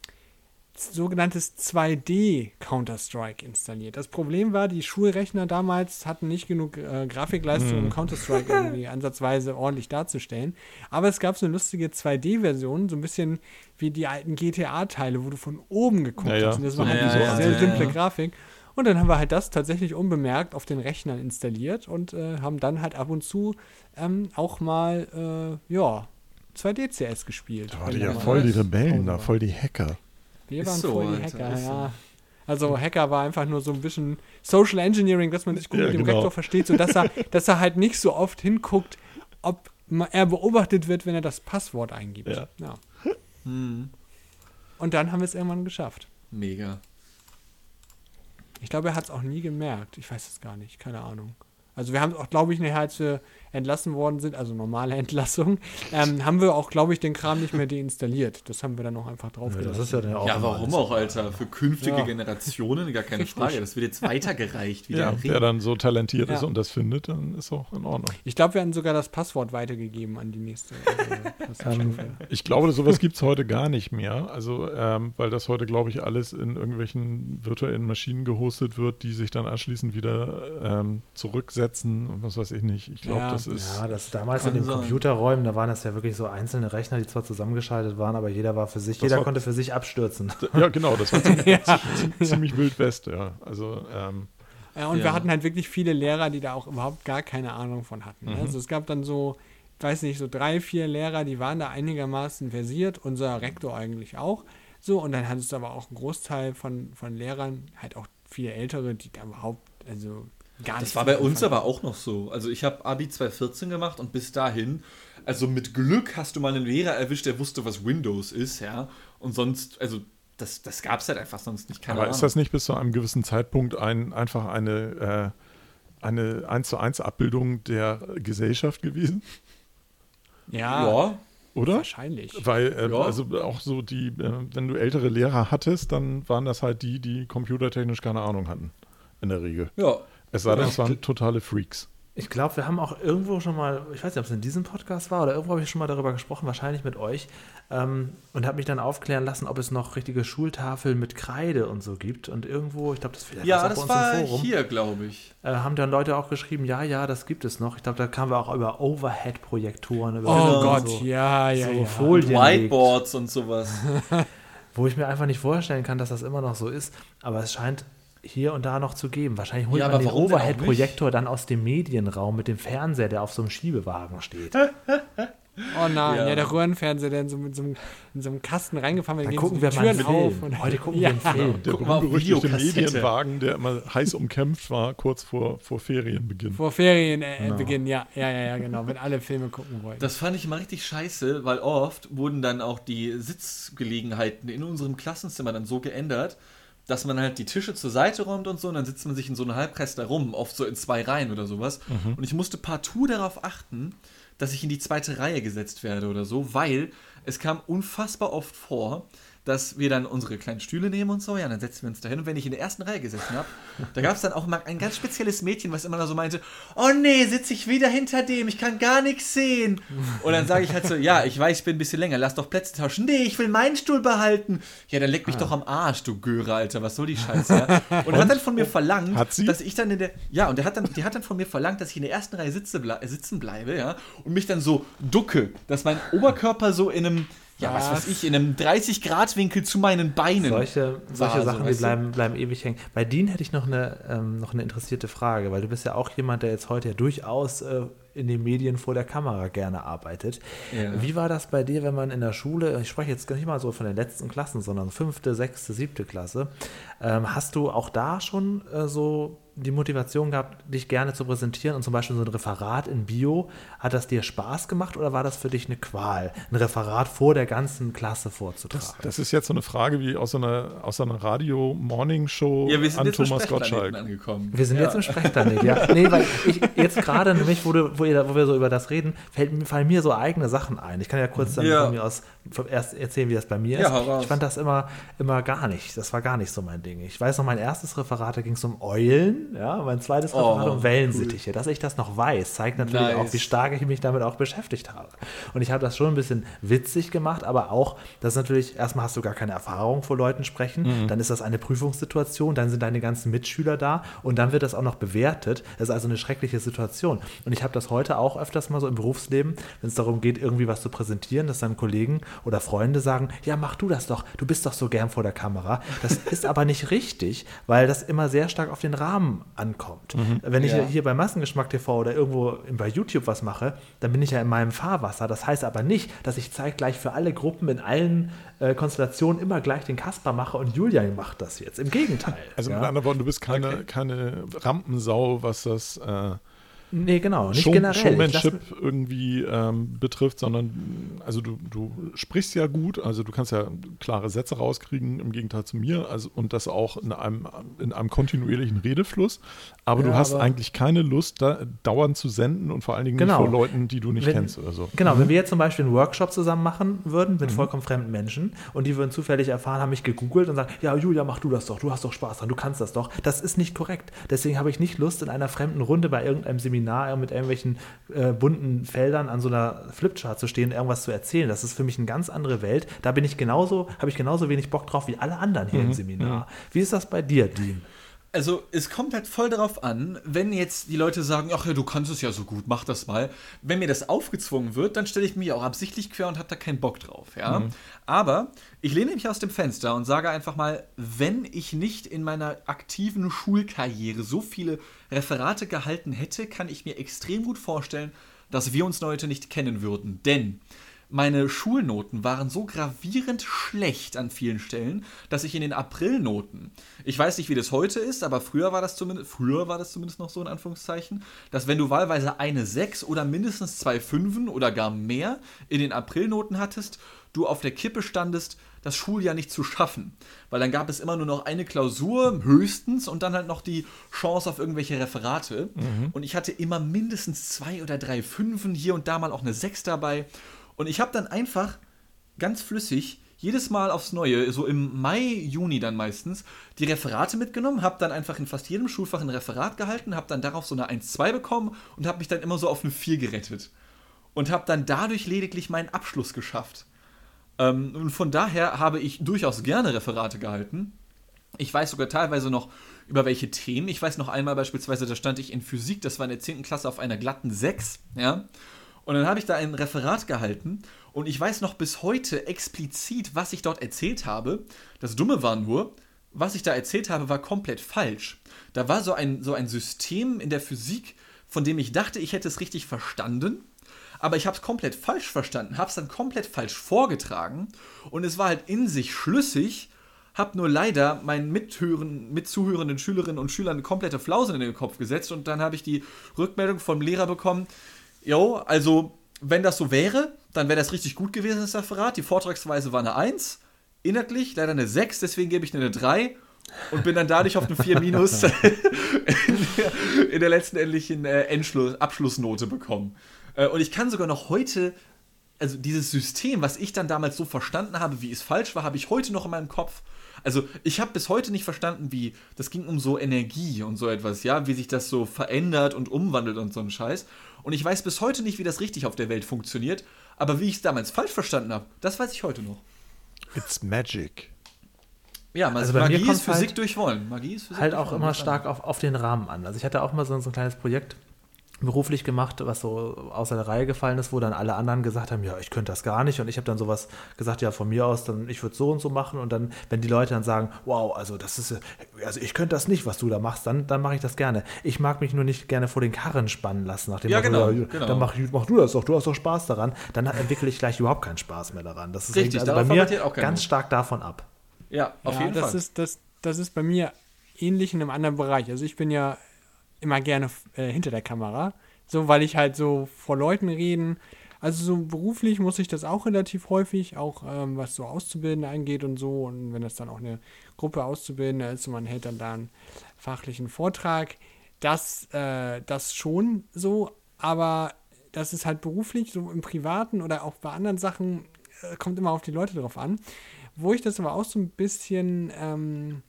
sogenanntes 2D Counter-Strike installiert. Das Problem war, die Schulrechner damals hatten nicht genug äh, Grafikleistung, um Counter-Strike irgendwie ansatzweise ordentlich darzustellen. Aber es gab so eine lustige 2D-Version, so ein bisschen wie die alten GTA-Teile, wo du von oben geguckt Ja, ja, hast. Und das war halt eine so Visual- sehr ja, simple ja. Grafik. Und dann haben wir halt das tatsächlich unbemerkt auf den Rechnern installiert und äh, haben dann halt ab und zu ähm, auch mal, äh, ja, 2D-CS gespielt. Da waren die ja voll die Rebellen da, war. voll die Hacker. Wir waren so, voll die Alter, Hacker, so. ja. Also Hacker war einfach nur so ein bisschen Social Engineering, dass man sich gut Ja, mit dem genau. Rektor versteht, sodass er, dass er halt nicht so oft hinguckt, ob er beobachtet wird, wenn er das Passwort eingibt. Ja. Ja. Hm. Und dann haben wir es irgendwann geschafft. Mega. Ich glaube, er hat es auch nie gemerkt. Ich weiß es gar nicht, keine Ahnung. Also wir haben auch, glaube ich, nachher, als wir entlassen worden sind, also normale Entlassung, ähm, haben wir auch, glaube ich, den Kram nicht mehr deinstalliert. Das haben wir dann noch einfach drauf Ja, das ist ja dann auch Ja, warum auch, Alter? Für künftige Ja. Generationen gar keine. Frage. Das wird jetzt weitergereicht. Wie Ja, der wer dann so talentiert Ja. ist und das findet, dann ist auch in Ordnung. Ich glaube, wir haben sogar das Passwort weitergegeben an die nächste äh, Klassenstufe. Ich glaube, sowas gibt es heute gar nicht mehr. Also, ähm, weil das heute, glaube ich, alles in irgendwelchen virtuellen Maschinen gehostet wird, die sich dann anschließend wieder ähm, zurücksetzen und was weiß ich nicht. Ich glaube, Ja. das ist. Ja, das damals in den sein. Computerräumen, da waren das ja wirklich so einzelne Rechner, die zwar zusammengeschaltet waren, aber jeder war für sich, Das jeder war- konnte für sich abstürzen. Ja, genau, das war ziemlich, ziemlich wild West, ja. Also, ähm, Ja, und Ja. wir hatten halt wirklich viele Lehrer, die da auch überhaupt gar keine Ahnung von hatten. Mhm. Also es gab dann so, ich weiß nicht, so drei, vier Lehrer, die waren da einigermaßen versiert, unser Rektor eigentlich auch. So, und dann hattest du aber auch einen Großteil von, von Lehrern, halt auch viele Ältere, die da überhaupt, also gar. Das war bei uns aber auch noch so. Also ich habe Abi 2014 gemacht und bis dahin, also mit Glück hast du mal einen Lehrer erwischt, der wusste, was Windows ist, ja. Und sonst, also das, das gab es halt einfach sonst nicht. Keine aber Ahnung. ist das nicht bis zu einem gewissen Zeitpunkt ein, einfach eine, äh, eine 1 zu 1 Abbildung der Gesellschaft gewesen? Ja, ja, Oder? wahrscheinlich. Weil, äh, Ja. also auch so die, äh, wenn du ältere Lehrer hattest, dann waren das halt die, die computertechnisch keine Ahnung hatten. In der Regel. ja. Es sei denn, es waren totale Freaks. Ich glaube, wir haben auch irgendwo schon mal, ich weiß nicht, ob es in diesem Podcast war oder irgendwo habe ich schon mal darüber gesprochen, wahrscheinlich mit euch, ähm, und habe mich dann aufklären lassen, ob es noch richtige Schultafeln mit Kreide und so gibt. Und irgendwo, ich glaube, das vielleicht Ja, das bei uns war im Forum, hier, glaube ich. äh, haben dann Leute auch geschrieben, ja, ja, das gibt es noch. Ich glaube, da kamen wir auch über Overhead-Projektoren, über Oh Genau, Gott, so, ja, ja, so ja. Folien legt, Whiteboards und sowas. wo ich mir einfach nicht vorstellen kann, dass das immer noch so ist. Aber es scheint hier und da noch zu geben. Wahrscheinlich holt Ja, man aber den Overhead-Projektor dann aus dem Medienraum mit dem Fernseher, der auf so einem Schiebewagen steht. Oh nein, ja, Ja. der Röhrenfernseher, der in so, mit so, einem, in so einem Kasten reingefallen wird, Dann gucken so wir die mal einen Türen auf. Film. und- Heute gucken ja. wir einen Film. Der Videokassette. Medienwagen, der immer heiß umkämpft war, kurz vor, vor Ferienbeginn. Vor Ferien äh, Genau. beginnen, ja, ja, ja, ja, genau, wenn alle Filme gucken wollten. Das fand ich immer richtig scheiße, weil oft wurden dann auch die Sitzgelegenheiten in unserem Klassenzimmer dann so geändert, dass man halt die Tische zur Seite räumt und so und dann sitzt man sich in so einem Halbkreis da rum, oft so in zwei Reihen oder sowas. Und ich musste partout darauf achten, dass ich in die zweite Reihe gesetzt werde oder so, weil es kam unfassbar oft vor, dass wir dann unsere kleinen Stühle nehmen und so, ja, dann setzen wir uns da hin. Und wenn ich in der ersten Reihe gesessen habe, da gab es dann auch mal ein ganz spezielles Mädchen, was immer da so meinte, oh nee, sitze ich wieder hinter dem, ich kann gar nichts sehen. Und dann sage ich halt so, ja, ich weiß, ich bin ein bisschen länger, lass doch Plätze tauschen. Nee, ich will meinen Stuhl behalten. Ja, dann leck mich doch am Arsch, du Göre, Alter, was soll die Scheiße? Ja? Und, hat dann von mir verlangt, dass ich dann in der, ja, und der hat dann, die hat dann von mir verlangt, dass ich in der ersten Reihe sitze, ble sitzen bleibe, ja, und mich dann so ducke, dass mein Oberkörper so in einem, ja, was weiß ich, in einem 30-Grad-Winkel zu meinen Beinen. Solche, solche Sachen, so, die bleiben, bleiben ewig hängen. Bei Dean hätte ich noch eine, ähm, noch eine interessierte Frage, weil du bist ja auch jemand, der jetzt heute ja durchaus äh, in den Medien vor der Kamera gerne arbeitet. Ja. Wie war das bei dir, wenn man in der Schule, ich spreche jetzt gar nicht mal so von den letzten Klassen, sondern fünfte, sechste, siebte Klasse, ähm, hast du auch da schon äh, so die Motivation gehabt, dich gerne zu präsentieren und zum Beispiel so ein Referat in Bio, hat das dir Spaß gemacht oder war das für dich eine Qual, ein Referat vor der ganzen Klasse vorzutragen? Das ist jetzt so eine Frage wie aus so einer, aus so einer Radio-Morning-Show Ja, wir sind an jetzt im Thomas Gottschalk. angekommen. Wir sind ja. jetzt im Sprechplanet, ja. Nee, weil ich jetzt gerade nämlich, wo, du, wo, ihr, wo wir so über das reden, fällt, mir- fallen mir so eigene Sachen ein. Ich kann ja kurz dann Ja. von mir aus erst erzählen, wie das bei mir Ja, ist. raus. Ich fand das immer, immer gar nicht. Das war gar nicht so mein Ding. Ich weiß noch, mein erstes Referat, da ging es um Eulen, ja, mein zweites Referat Oh, um Wellensittiche. Dass ich das noch weiß, zeigt natürlich Nice. auch, wie stark ich mich damit auch beschäftigt habe. Und ich habe das schon ein bisschen witzig gemacht, aber auch, das ist natürlich, erstmal hast du gar keine Erfahrung vor Leuten sprechen, dann ist das eine Prüfungssituation, dann sind deine ganzen Mitschüler da und dann wird das auch noch bewertet. Das ist also eine schreckliche Situation. Und ich habe das heute auch öfters mal so im Berufsleben, wenn es darum geht, irgendwie was zu präsentieren, dass dann Kollegen oder Freunde sagen, ja, mach du das doch, du bist doch so gern vor der Kamera. Das ist aber nicht richtig, weil das immer sehr stark auf den Rahmen ankommt. Wenn ich Ja. hier bei Massengeschmack TV oder irgendwo bei YouTube was mache, dann bin ich ja in meinem Fahrwasser. Das heißt aber nicht, dass ich zeitgleich für alle Gruppen in allen äh, Konstellationen immer gleich den Kasper mache und Julian macht das jetzt. Im Gegenteil. Also ja. mit anderen Worten, du bist keine, Okay. keine Rampensau, was das äh, Nee, genau, nicht Show, generell. Showmanship irgendwie ähm, betrifft, sondern also du, du sprichst ja gut, also du kannst ja klare Sätze rauskriegen, im Gegenteil zu mir, also und das auch in einem, in einem kontinuierlichen Redefluss, aber du Ja, hast aber- eigentlich keine Lust, da dauernd zu senden und vor allen Dingen Genau. vor Leuten, die du nicht Wenn- kennst oder so. Genau, wenn wir jetzt zum Beispiel einen Workshop zusammen machen würden mit vollkommen fremden Menschen und die würden zufällig erfahren, haben mich gegoogelt und sagen, ja, Julia, mach du das doch, du hast doch Spaß dran, du kannst das doch. Das ist nicht korrekt. Deswegen habe ich nicht Lust, in einer fremden Runde bei irgendeinem Seminar mit irgendwelchen äh, bunten Feldern an so einer Flipchart zu stehen, irgendwas zu erzählen. Das ist für mich eine ganz andere Welt. Da bin ich genauso, habe ich genauso wenig Bock drauf wie alle anderen hier im Seminar. Wie ist das bei dir, Dean? Also es kommt halt voll darauf an, wenn jetzt die Leute sagen, ach ja, du kannst es ja so gut, mach das mal. Wenn mir das aufgezwungen wird, dann stelle ich mich auch absichtlich quer und habe da keinen Bock drauf, ja. Aber ich lehne mich aus dem Fenster und sage einfach mal, wenn ich nicht in meiner aktiven Schulkarriere so viele Referate gehalten hätte, kann ich mir extrem gut vorstellen, dass wir uns heute nicht kennen würden. Denn meine Schulnoten waren so gravierend schlecht an vielen Stellen, dass ich in den Aprilnoten, ich weiß nicht, wie das heute ist, aber früher war das zumindest, früher war das zumindest noch so in Anführungszeichen, dass wenn du wahlweise eine 6 oder mindestens zwei Fünfen oder gar mehr in den Aprilnoten hattest, du auf der Kippe standest, das Schuljahr nicht zu schaffen. Weil dann gab es immer nur noch eine Klausur, höchstens, und dann halt noch die Chance auf irgendwelche Referate. Und ich hatte immer mindestens zwei oder drei Fünfen, hier und da mal auch eine Sechs dabei. Und ich habe dann einfach ganz flüssig jedes Mal aufs Neue, so im Mai, Juni dann meistens, die Referate mitgenommen, habe dann einfach in fast jedem Schulfach ein Referat gehalten, habe dann darauf so eine 1-2 bekommen und habe mich dann immer so auf eine 4 gerettet. Und habe dann dadurch lediglich meinen Abschluss geschafft. Ähm, und von daher habe ich durchaus gerne Referate gehalten. Ich weiß sogar teilweise noch über welche Themen. Ich weiß noch einmal beispielsweise, da stand ich in Physik, das war in der 10. Klasse auf einer glatten 6, ja. Und dann habe ich da ein Referat gehalten und ich weiß noch bis heute explizit, was ich dort erzählt habe. Das Dumme war nur, was ich da erzählt habe, war komplett falsch. Da war so ein, so ein System in der Physik, von dem ich dachte, ich hätte es richtig verstanden, aber ich habe es komplett falsch verstanden, habe es dann komplett falsch vorgetragen und es war halt in sich schlüssig, habe nur leider meinen Mithören, mitzuhörenden Schülerinnen und Schülern komplette Flausen in den Kopf gesetzt und dann habe ich die Rückmeldung vom Lehrer bekommen, jo, also wenn das so wäre, dann wäre das richtig gut gewesen, das Referat. Die Vortragsweise war eine 1, inhaltlich leider eine 6, deswegen gebe ich eine 3 und bin dann dadurch auf eine 4 minus in, der, in der letzten endlichen äh, Endschluss, Abschlussnote bekommen. Äh, und ich kann sogar noch heute, also dieses System, was ich dann damals so verstanden habe, wie es falsch war, habe ich heute noch in meinem Kopf. Also ich habe bis heute nicht verstanden, wie, das ging um so Energie und so etwas, ja, wie sich das so verändert und umwandelt und so ein Scheiß. Und ich weiß bis heute nicht, wie das richtig auf der Welt funktioniert, aber wie ich es damals falsch verstanden habe, das weiß ich heute noch. It's magic. Ja, also Also Magie ist Physik halt- durchwollen. Magie ist Physik halt auch immer stark auf, auf den Rahmen an. Also ich hatte auch mal so, so ein kleines Projekt, beruflich gemacht, was so außer der Reihe gefallen ist, wo dann alle anderen gesagt haben, ja, ich könnte das gar nicht. Und ich habe dann sowas gesagt, ja, von mir aus, dann ich würde so und so machen. Und dann, wenn die Leute dann sagen, wow, also das ist, also ich könnte das nicht, was du da machst, dann, dann mache ich das gerne. Ich mag mich nur nicht gerne vor den Karren spannen lassen, nach dem Ja, genau, ja, genau. dann mach, mach du das doch, du hast doch Spaß daran. Dann entwickle ich gleich überhaupt keinen Spaß mehr daran. Das ist Richtig, also bei mir ganz stark davon ab. Ja, auf ja, jeden das Fall. Ist, das, das ist bei mir ähnlich in einem anderen Bereich. Also ich bin ja immer gerne äh, hinter der Kamera, so weil ich halt so vor Leuten reden. Also so beruflich muss ich das auch relativ häufig, auch ähm, was so Auszubildende angeht und so. Und wenn das dann auch eine Gruppe Auszubildender ist und man hält dann da einen fachlichen Vortrag, das, äh, das schon so, aber das ist halt beruflich, so im Privaten oder auch bei anderen Sachen, äh, kommt immer auf die Leute drauf an. Wo ich das aber auch so ein bisschen ähm,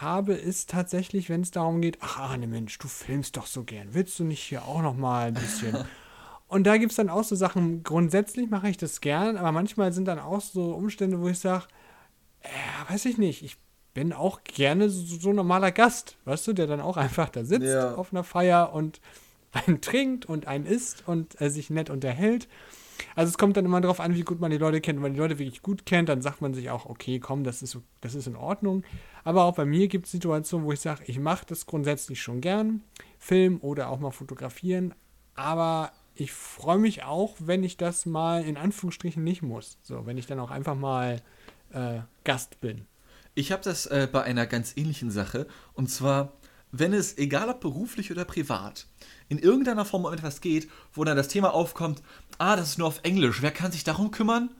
habe, ist tatsächlich, wenn es darum geht, ach Arne Mensch, du filmst doch so gern, willst du nicht hier auch noch mal ein bisschen? Und da gibt es dann auch so Sachen, grundsätzlich mache ich das gern, aber manchmal sind dann auch so Umstände, wo ich sage, äh, weiß ich nicht, ich bin auch gerne so, so ein normaler Gast, weißt du, der dann auch einfach da sitzt Ja. auf einer Feier und einen trinkt und einen isst und äh, sich nett unterhält. Also es kommt dann immer darauf an, wie gut man die Leute kennt. Wenn man die Leute wirklich gut kennt, dann sagt man sich auch, okay, komm, das ist, das ist in Ordnung. Aber auch bei mir gibt es Situationen, wo ich sage, ich mache das grundsätzlich schon gern, Film oder auch mal fotografieren, aber ich freue mich auch, wenn ich das mal in Anführungsstrichen nicht muss. So, wenn ich dann auch einfach mal äh, Gast bin. Ich habe das äh, bei einer ganz ähnlichen Sache. Und zwar, wenn es, egal ob beruflich oder privat, in irgendeiner Form um etwas geht, wo dann das Thema aufkommt, ah, das ist nur auf Englisch, wer kann sich darum kümmern?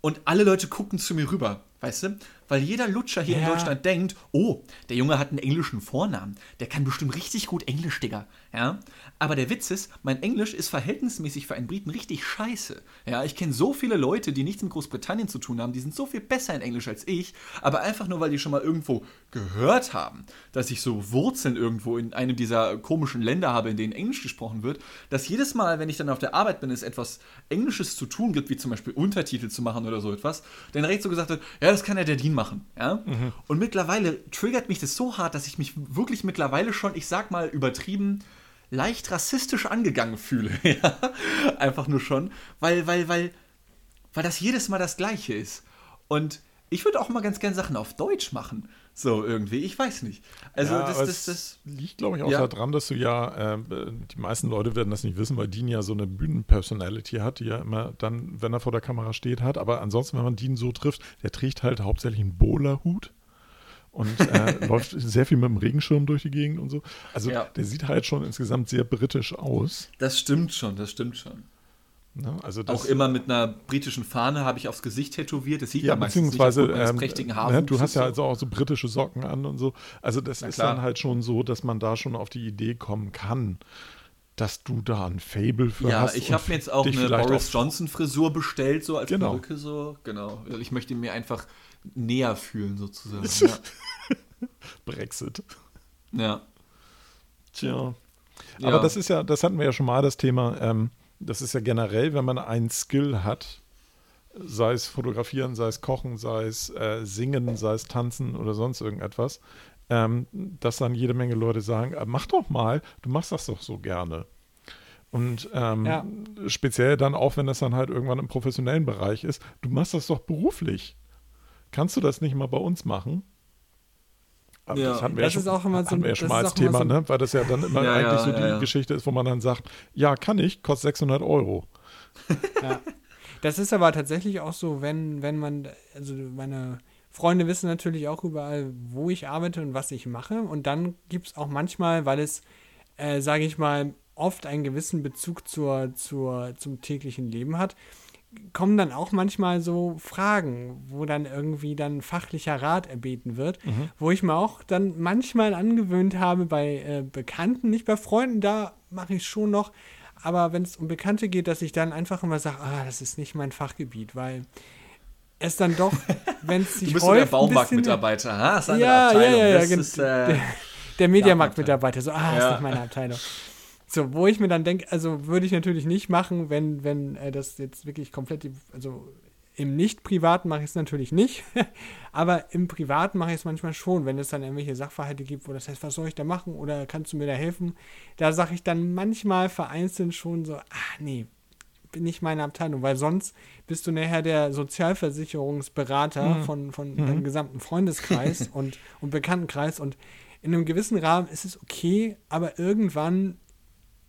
Und alle Leute gucken zu mir rüber, weißt du? Weil jeder Lutscher hier in Ja. Deutschland denkt, oh, der Junge hat einen englischen Vornamen, der kann bestimmt richtig gut Englisch, Digga. Ja? Aber der Witz ist, mein Englisch ist verhältnismäßig für einen Briten richtig scheiße. Ja, ich kenne so viele Leute, die nichts mit Großbritannien zu tun haben, die sind so viel besser in Englisch als ich, aber einfach nur, weil die schon mal irgendwo gehört haben, dass ich so Wurzeln irgendwo in einem dieser komischen Länder habe, in denen Englisch gesprochen wird, dass jedes Mal, wenn ich dann auf der Arbeit bin, es etwas Englisches zu tun gibt, wie zum Beispiel Untertitel zu machen oder so etwas, dann direkt so gesagt wird, ja, das kann ja der Dean machen. Ja? Und mittlerweile triggert mich das so hart, dass ich mich wirklich mittlerweile schon, ich sag mal übertrieben, leicht rassistisch angegangen fühle. ja? Einfach nur schon, weil, weil, weil, weil das jedes Mal das Gleiche ist. Und ich würde auch mal ganz gern Sachen auf Deutsch machen. So irgendwie, ich weiß nicht. Also ja, das, das, das, liegt, glaube ich, auch Ja. daran, dass du ja, äh, die meisten Leute werden das nicht wissen, weil Dean ja so eine Bühnenpersonality hat, die ja immer dann, wenn er vor der Kamera steht, hat. Aber ansonsten, wenn man Dean so trifft, der trägt halt hauptsächlich einen Bowlerhut und äh, läuft sehr viel mit dem Regenschirm durch die Gegend und so. Also Ja. der sieht halt schon insgesamt sehr britisch aus. das stimmt schon, das stimmt schon. Ne? Also das, Auch immer mit einer britischen Fahne habe ich aufs Gesicht tätowiert. Das sieht Ja, man meistens beziehungsweise, nicht ähm, prächtigen ne, Haarwuchses du hast ja so. also auch so britische Socken an und so. Also das Na ist klar. dann halt schon so, dass man da schon auf die Idee kommen kann, dass du da ein Fable für Ja, hast. ich und habe mir jetzt auch eine Boris Johnson Frisur bestellt, so als Genau. Perücke so. Genau. Ich möchte mir einfach näher fühlen sozusagen. ja. Brexit. ja. Tja. Ja. Aber das ist ja, das hatten wir ja schon mal das Thema, ähm, das ist ja generell, wenn man einen Skill hat, sei es fotografieren, sei es kochen, sei es äh, singen, sei es tanzen oder sonst irgendetwas, ähm, dass dann jede Menge Leute sagen, äh, mach doch mal, du machst das doch so gerne. Und ähm, Ja. speziell dann auch, wenn das dann halt irgendwann im professionellen Bereich ist, du machst das doch beruflich. Kannst du das nicht mal bei uns machen? Aber Ja, das hatten wir das ja ist schon, auch immer so ein- ja schon das mal ist als auch immer Thema, so ein- ne? weil das ja dann immer Ja, eigentlich ja, so die ja. Geschichte ist, wo man dann sagt, ja, kann ich, kostet 600 Euro. Ja. Das ist aber tatsächlich auch so, wenn, wenn man, also meine Freunde wissen natürlich auch überall, wo ich arbeite und was ich mache. Und dann gibt es auch manchmal, weil es, äh, sage ich mal, oft einen gewissen Bezug zur, zur, zum täglichen Leben hat, kommen dann auch manchmal so Fragen, wo dann irgendwie dann fachlicher Rat erbeten wird, wo ich mir auch dann manchmal angewöhnt habe bei äh, Bekannten, nicht bei Freunden, da mache ich schon noch, aber wenn es um Bekannte geht, dass ich dann einfach immer sage, ah, das ist nicht mein Fachgebiet, weil es dann doch, wenn es sich Du bist der häuft, bisschen- Baumarktmitarbeiter, ha? Ist eine Ja, Abteilung. ja, ja, ja, das ist, äh, der Mediamarkt-Mitarbeiter, so, ah, ist Ja. nicht meine Abteilung. So, wo ich mir dann denke, also würde ich natürlich nicht machen, wenn, wenn äh, das jetzt wirklich komplett, die, also Im Nicht-Privaten mache ich es natürlich nicht, aber im Privaten mache ich es manchmal schon, wenn es dann irgendwelche Sachverhalte gibt, wo das heißt, was soll ich da machen oder kannst du mir da helfen? Da sage ich dann manchmal vereinzelt schon so, ah nee, bin nicht meine Abteilung, weil sonst bist du nachher der Sozialversicherungsberater Mhm. von, von deinem gesamten Freundeskreis und, und Bekanntenkreis und in einem gewissen Rahmen ist es okay, aber irgendwann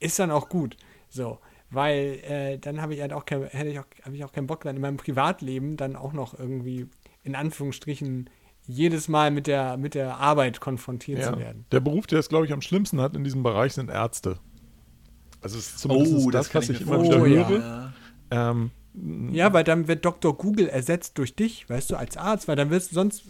ist dann auch gut. So, weil äh, dann habe ich halt auch kein, hätte ich auch, habe ich auch keinen Bock dann in meinem Privatleben dann auch noch irgendwie in Anführungsstrichen jedes Mal mit der, mit der Arbeit konfrontiert Ja. zu werden. Der Beruf, der es, glaube ich, am schlimmsten hat in diesem Bereich, sind Ärzte. Also es ist zumindest Oh, das das, kann was ich ich immer wieder vorstellen. höre. Ja. Ähm, Ja, weil dann wird Dr. Google ersetzt durch dich, weißt du, als Arzt, weil dann wirst du sonst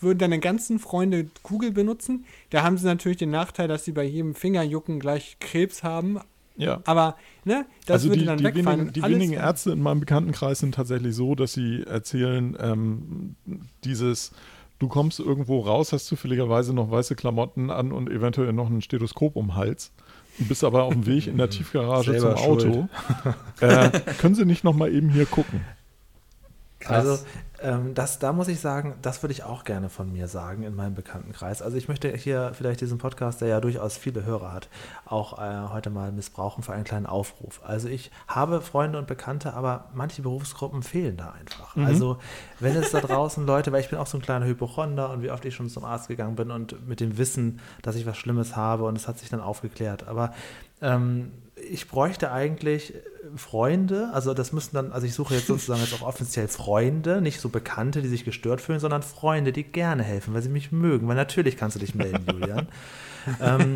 würden deine ganzen Freunde Google benutzen. Da haben sie natürlich den Nachteil, dass sie bei jedem Fingerjucken gleich Krebs haben. ja. Aber, ne, das also würde die, dann die, wegfallen. wenigen, die Alles- wenigen Ärzte in meinem Bekanntenkreis sind tatsächlich so, dass sie erzählen, ähm, dieses, du kommst irgendwo raus, hast zufälligerweise noch weiße Klamotten an und eventuell noch ein Stethoskop um den Hals. Du bist aber auf dem Weg in der Tiefgarage Selber zum Auto. Äh, können Sie nicht noch mal eben hier gucken? Also, ähm, das, da muss ich sagen, das würde ich auch gerne von mir sagen in meinem Bekanntenkreis. Also ich möchte hier vielleicht diesen Podcast, der ja durchaus viele Hörer hat, auch äh, heute mal missbrauchen für einen kleinen Aufruf. Also ich habe Freunde und Bekannte, aber manche Berufsgruppen fehlen da einfach. Also wenn es da draußen Leute, weil ich bin auch so ein kleiner Hypochonder und wie oft ich schon zum Arzt gegangen bin und mit dem Wissen, dass ich was Schlimmes habe und es hat sich dann aufgeklärt. Aber ähm, ich bräuchte eigentlich Freunde, also das müssen dann, also ich suche jetzt sozusagen jetzt auch offiziell Freunde, nicht so Bekannte, die sich gestört fühlen, sondern Freunde, die gerne helfen, weil sie mich mögen. Weil natürlich kannst du dich melden, Julian. ähm,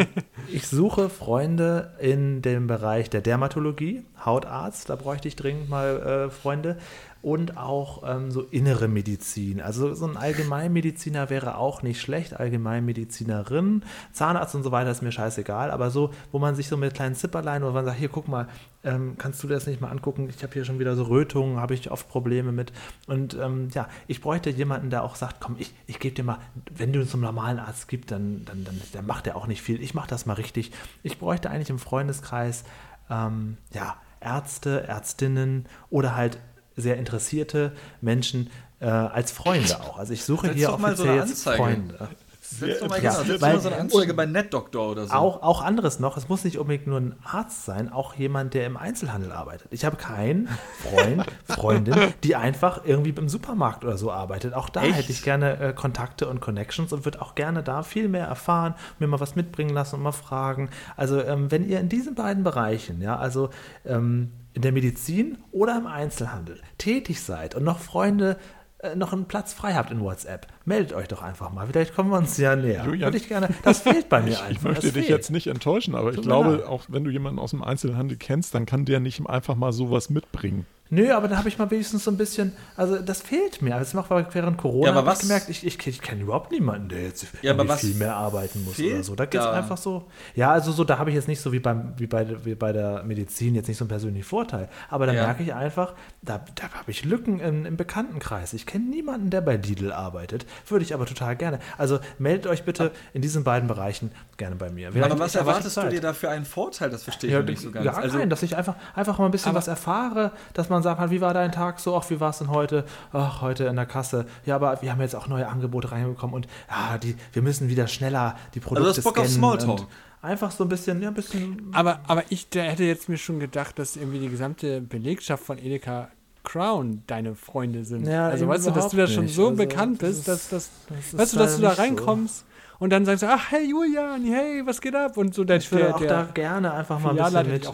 ich suche Freunde in dem Bereich der Dermatologie, Hautarzt, da bräuchte ich dringend mal äh, Freunde. Und auch ähm, so innere Medizin. Also so ein Allgemeinmediziner wäre auch nicht schlecht. Allgemeinmedizinerin, Zahnarzt und so weiter ist mir scheißegal. Aber so, wo man sich so mit kleinen Zipperlein oder man sagt, hier guck mal, ähm, kannst du das nicht mal angucken? Ich habe hier schon wieder so Rötungen, habe ich oft Probleme mit. Und ähm, ja, ich bräuchte jemanden, der auch sagt, komm, ich, ich gebe dir mal, wenn du einen normalen Arzt gibst, dann, dann, dann, dann macht er auch nicht viel. Ich mache das mal richtig. Ich bräuchte eigentlich im Freundeskreis ähm, ja, Ärzte, Ärztinnen oder halt sehr interessierte Menschen äh, als Freunde auch. Also ich suche Setz hier so offiziell eine jetzt Anzeige. Freunde. Setz doch mal, Ja, genau, setz weil- mal so eine Anzeige bei NetDoctor oder so. Auch, auch anderes noch, es muss nicht unbedingt nur ein Arzt sein, auch jemand, der im Einzelhandel arbeitet. Ich habe keinen Freund, Freundin, die einfach irgendwie im Supermarkt oder so arbeitet. Auch da Echt? hätte ich gerne äh, Kontakte und Connections und würde auch gerne da viel mehr erfahren, mir mal was mitbringen lassen und mal fragen. Also ähm, wenn ihr in diesen beiden Bereichen, ja, also ähm, in der Medizin oder im Einzelhandel tätig seid und noch Freunde äh, noch einen Platz frei habt in WhatsApp, meldet euch doch einfach mal. Vielleicht kommen wir uns ja näher. Julian, Würde ich gerne. Das fehlt bei mir Ich, einfach. ich möchte das dich fehlt. jetzt nicht enttäuschen, aber ich Tut mir glaube, leid. auch wenn du jemanden aus dem Einzelhandel kennst, dann kann der nicht einfach mal sowas mitbringen. Nö, aber da habe ich mal wenigstens so ein bisschen, also das fehlt mir. Das macht während Corona, Ja, aber habe ich was- gemerkt, ich, ich, ich kenne überhaupt niemanden, der jetzt Ja, was viel mehr arbeiten muss oder so. Da geht es einfach so. Ja, also so, da habe ich jetzt nicht so wie, beim, wie, bei, wie bei der Medizin jetzt nicht so einen persönlichen Vorteil. Aber da Ja. merke ich einfach, da, da habe ich Lücken im, im Bekanntenkreis. Ich kenne niemanden, der bei Lidl arbeitet. Würde ich aber total gerne. Also meldet euch bitte in diesen beiden Bereichen gerne bei mir. Vielleicht- aber was erwartest du dir da für einen Vorteil? Das verstehe ich Ja, nicht so ganz. Gar also, keinen, dass ich einfach, einfach mal ein bisschen Aber- was erfahre, dass man sagt, halt, wie war dein Tag so, ach, wie war es denn heute? Ach, heute in der Kasse. Ja, aber wir haben jetzt auch neue Angebote reinbekommen und ja, die, wir müssen wieder schneller die Produkte Also hast Bock auf Smalltalk? Einfach so ein bisschen, ja, ein bisschen. Aber, aber ich der hätte jetzt mir schon gedacht, dass irgendwie die gesamte Belegschaft von Edeka Crown deine Freunde sind. Ja, also weißt du, dass du da schon nicht. so Also, bekannt das bist, ist- dass, dass das ist weißt du, dass du da nicht so. reinkommst und dann sagst du, ach hey Julian, hey, was geht ab? Und so der, Ich würde der, auch da der gerne einfach mal ein bisschen mit.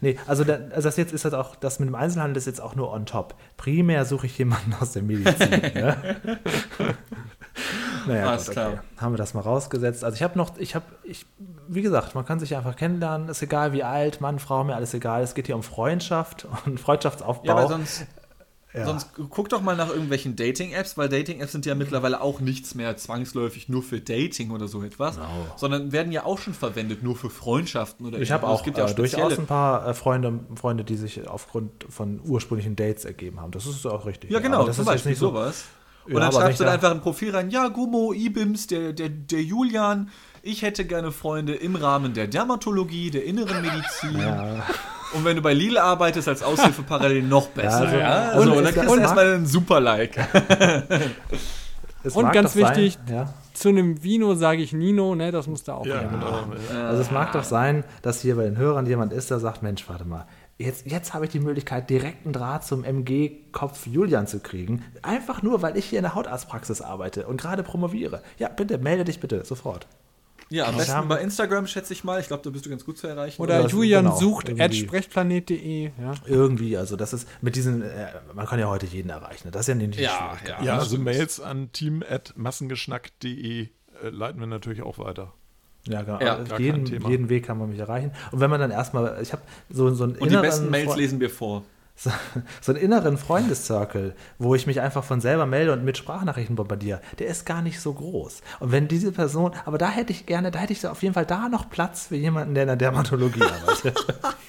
Nee, also, da, also das jetzt ist halt auch, das mit dem Einzelhandel ist jetzt auch nur on top. Primär suche ich jemanden aus der Medizin. ne? Naja, Alles gut, klar. okay. Haben wir das mal rausgesetzt. Also ich habe noch, ich habe, ich, wie gesagt, man kann sich einfach kennenlernen, ist egal wie alt, Mann, Frau, mir alles egal. Es geht hier um Freundschaft und Freundschaftsaufbau. ja, aber sonst, Ja. sonst guck doch mal nach irgendwelchen Dating-Apps, weil Dating-Apps sind ja mittlerweile auch nichts mehr zwangsläufig nur für Dating oder so etwas, sondern werden ja auch schon verwendet nur für Freundschaften oder Ich habe auch, ja auch äh, durchaus ein paar äh, Freunde, Freunde, die sich aufgrund von ursprünglichen Dates ergeben haben. Das ist auch richtig. Ja, genau, aber das zum ist Beispiel nicht so. sowas. Ja, Und dann schreibst du da- einfach ein Profil rein, ja, Gummo, Ibims, der, der, der Julian, ich hätte gerne Freunde im Rahmen der Dermatologie, der inneren Medizin. Ja. Und wenn du bei Lidl arbeitest als Aushilfe parallel noch besser. also- Ja, also und es- dann kriegst du erstmal einen super Like. Es Und ganz doch sein- wichtig, ja. Zu einem Vino sage ich Nino, ne? Das muss da auch Ja, genau. Also es mag doch sein, dass hier bei den Hörern jemand ist, der sagt, Mensch, warte mal, jetzt, jetzt habe ich die Möglichkeit, direkten Draht zum MG-Kopf Julian zu kriegen. Einfach nur, weil ich hier in der Hautarztpraxis arbeite und gerade promoviere. Ja, bitte, melde dich bitte, sofort. Ja, am Wir besten haben- bei Instagram, schätze ich mal. Ich glaube, da bist du ganz gut zu erreichen. Oder das- Julian genau, sucht irgendwie. at sprechplanet.de. Ja. Irgendwie, also das ist mit diesen, äh, man kann ja heute jeden erreichen. ne? Das ist ja nicht die Ja, Schwierigkeit. ja. Ja, also stimmt. Mails an team.massengeschnack.de äh, leiten wir natürlich auch weiter. Ja, genau. Ja, Also jeden, jeden Weg kann man mich erreichen. Und wenn man dann erstmal, ich habe so, so einen Und die besten Mails Fre- lesen wir vor. So, so einen inneren Freundescircle, wo ich mich einfach von selber melde und mit Sprachnachrichten bombardiere, der ist gar nicht so groß. Und wenn diese Person, aber da hätte ich gerne, da hätte ich auf jeden Fall da noch Platz für jemanden, der in der Dermatologie arbeitet.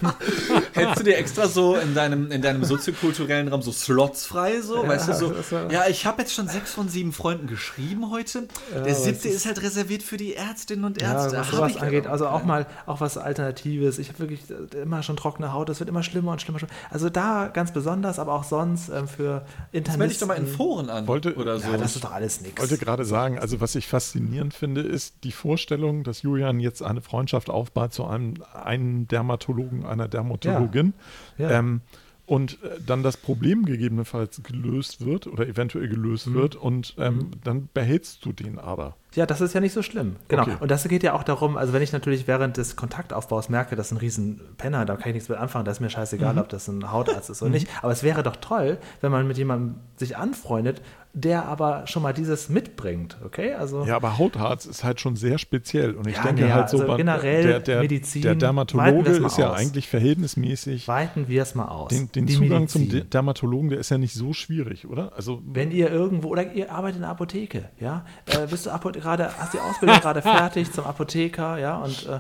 Hättest du dir extra so in deinem, in deinem soziokulturellen Raum so Slots frei, so? weißt du, so, ja, ich habe jetzt schon sechs von sieben Freunden geschrieben heute. Der aber siebte es ist, halt reserviert für die Ärztinnen und Ja, Ärzte. was Hab sowas ich angeht, also auch mal auch was Alternatives. Ich habe wirklich immer schon trockene Haut, das wird immer schlimmer und schlimmer. schlimmer. Also da ganz besonders, aber auch sonst ähm, für Jetzt melde dich doch mal in. Foren an. Wollte- oder so. Ja, das ist doch alles nichts. Ich wollte gerade sagen, also was ich faszinierend finde, ist die Vorstellung, dass Julian jetzt eine Freundschaft aufbaut zu einem, einem Dermatologen, einer Dermatologin. Ja. Ähm, und äh, dann das Problem gegebenenfalls gelöst wird oder eventuell gelöst Mhm. wird und ähm, dann behältst du den aber. Ja, das ist ja nicht so schlimm. Genau. Okay. Und das geht ja auch darum, also wenn ich natürlich während des Kontaktaufbaus merke, das ist ein riesen Penner, da kann ich nichts mit anfangen, da ist mir scheißegal, ob das ein Hautarzt ist oder nicht. Aber es wäre doch toll, wenn man mit jemandem sich anfreundet, der aber schon mal dieses mitbringt, okay? Also Ja, aber Hautarzt ist halt schon sehr speziell. Und ich Ja, denke naja, halt so, also man- generell der, der, Medizin, der Dermatologe ist ja aus. eigentlich verhältnismäßig. weiten wir es mal aus. Den, den Zugang zum Medizin. De- Dermatologen, der ist ja nicht so schwierig, oder? Also Wenn ihr irgendwo, oder ihr arbeitet in der Apotheke, ja, äh, bist du gerade, hast die Ausbildung gerade fertig zum Apotheker, ja, und äh,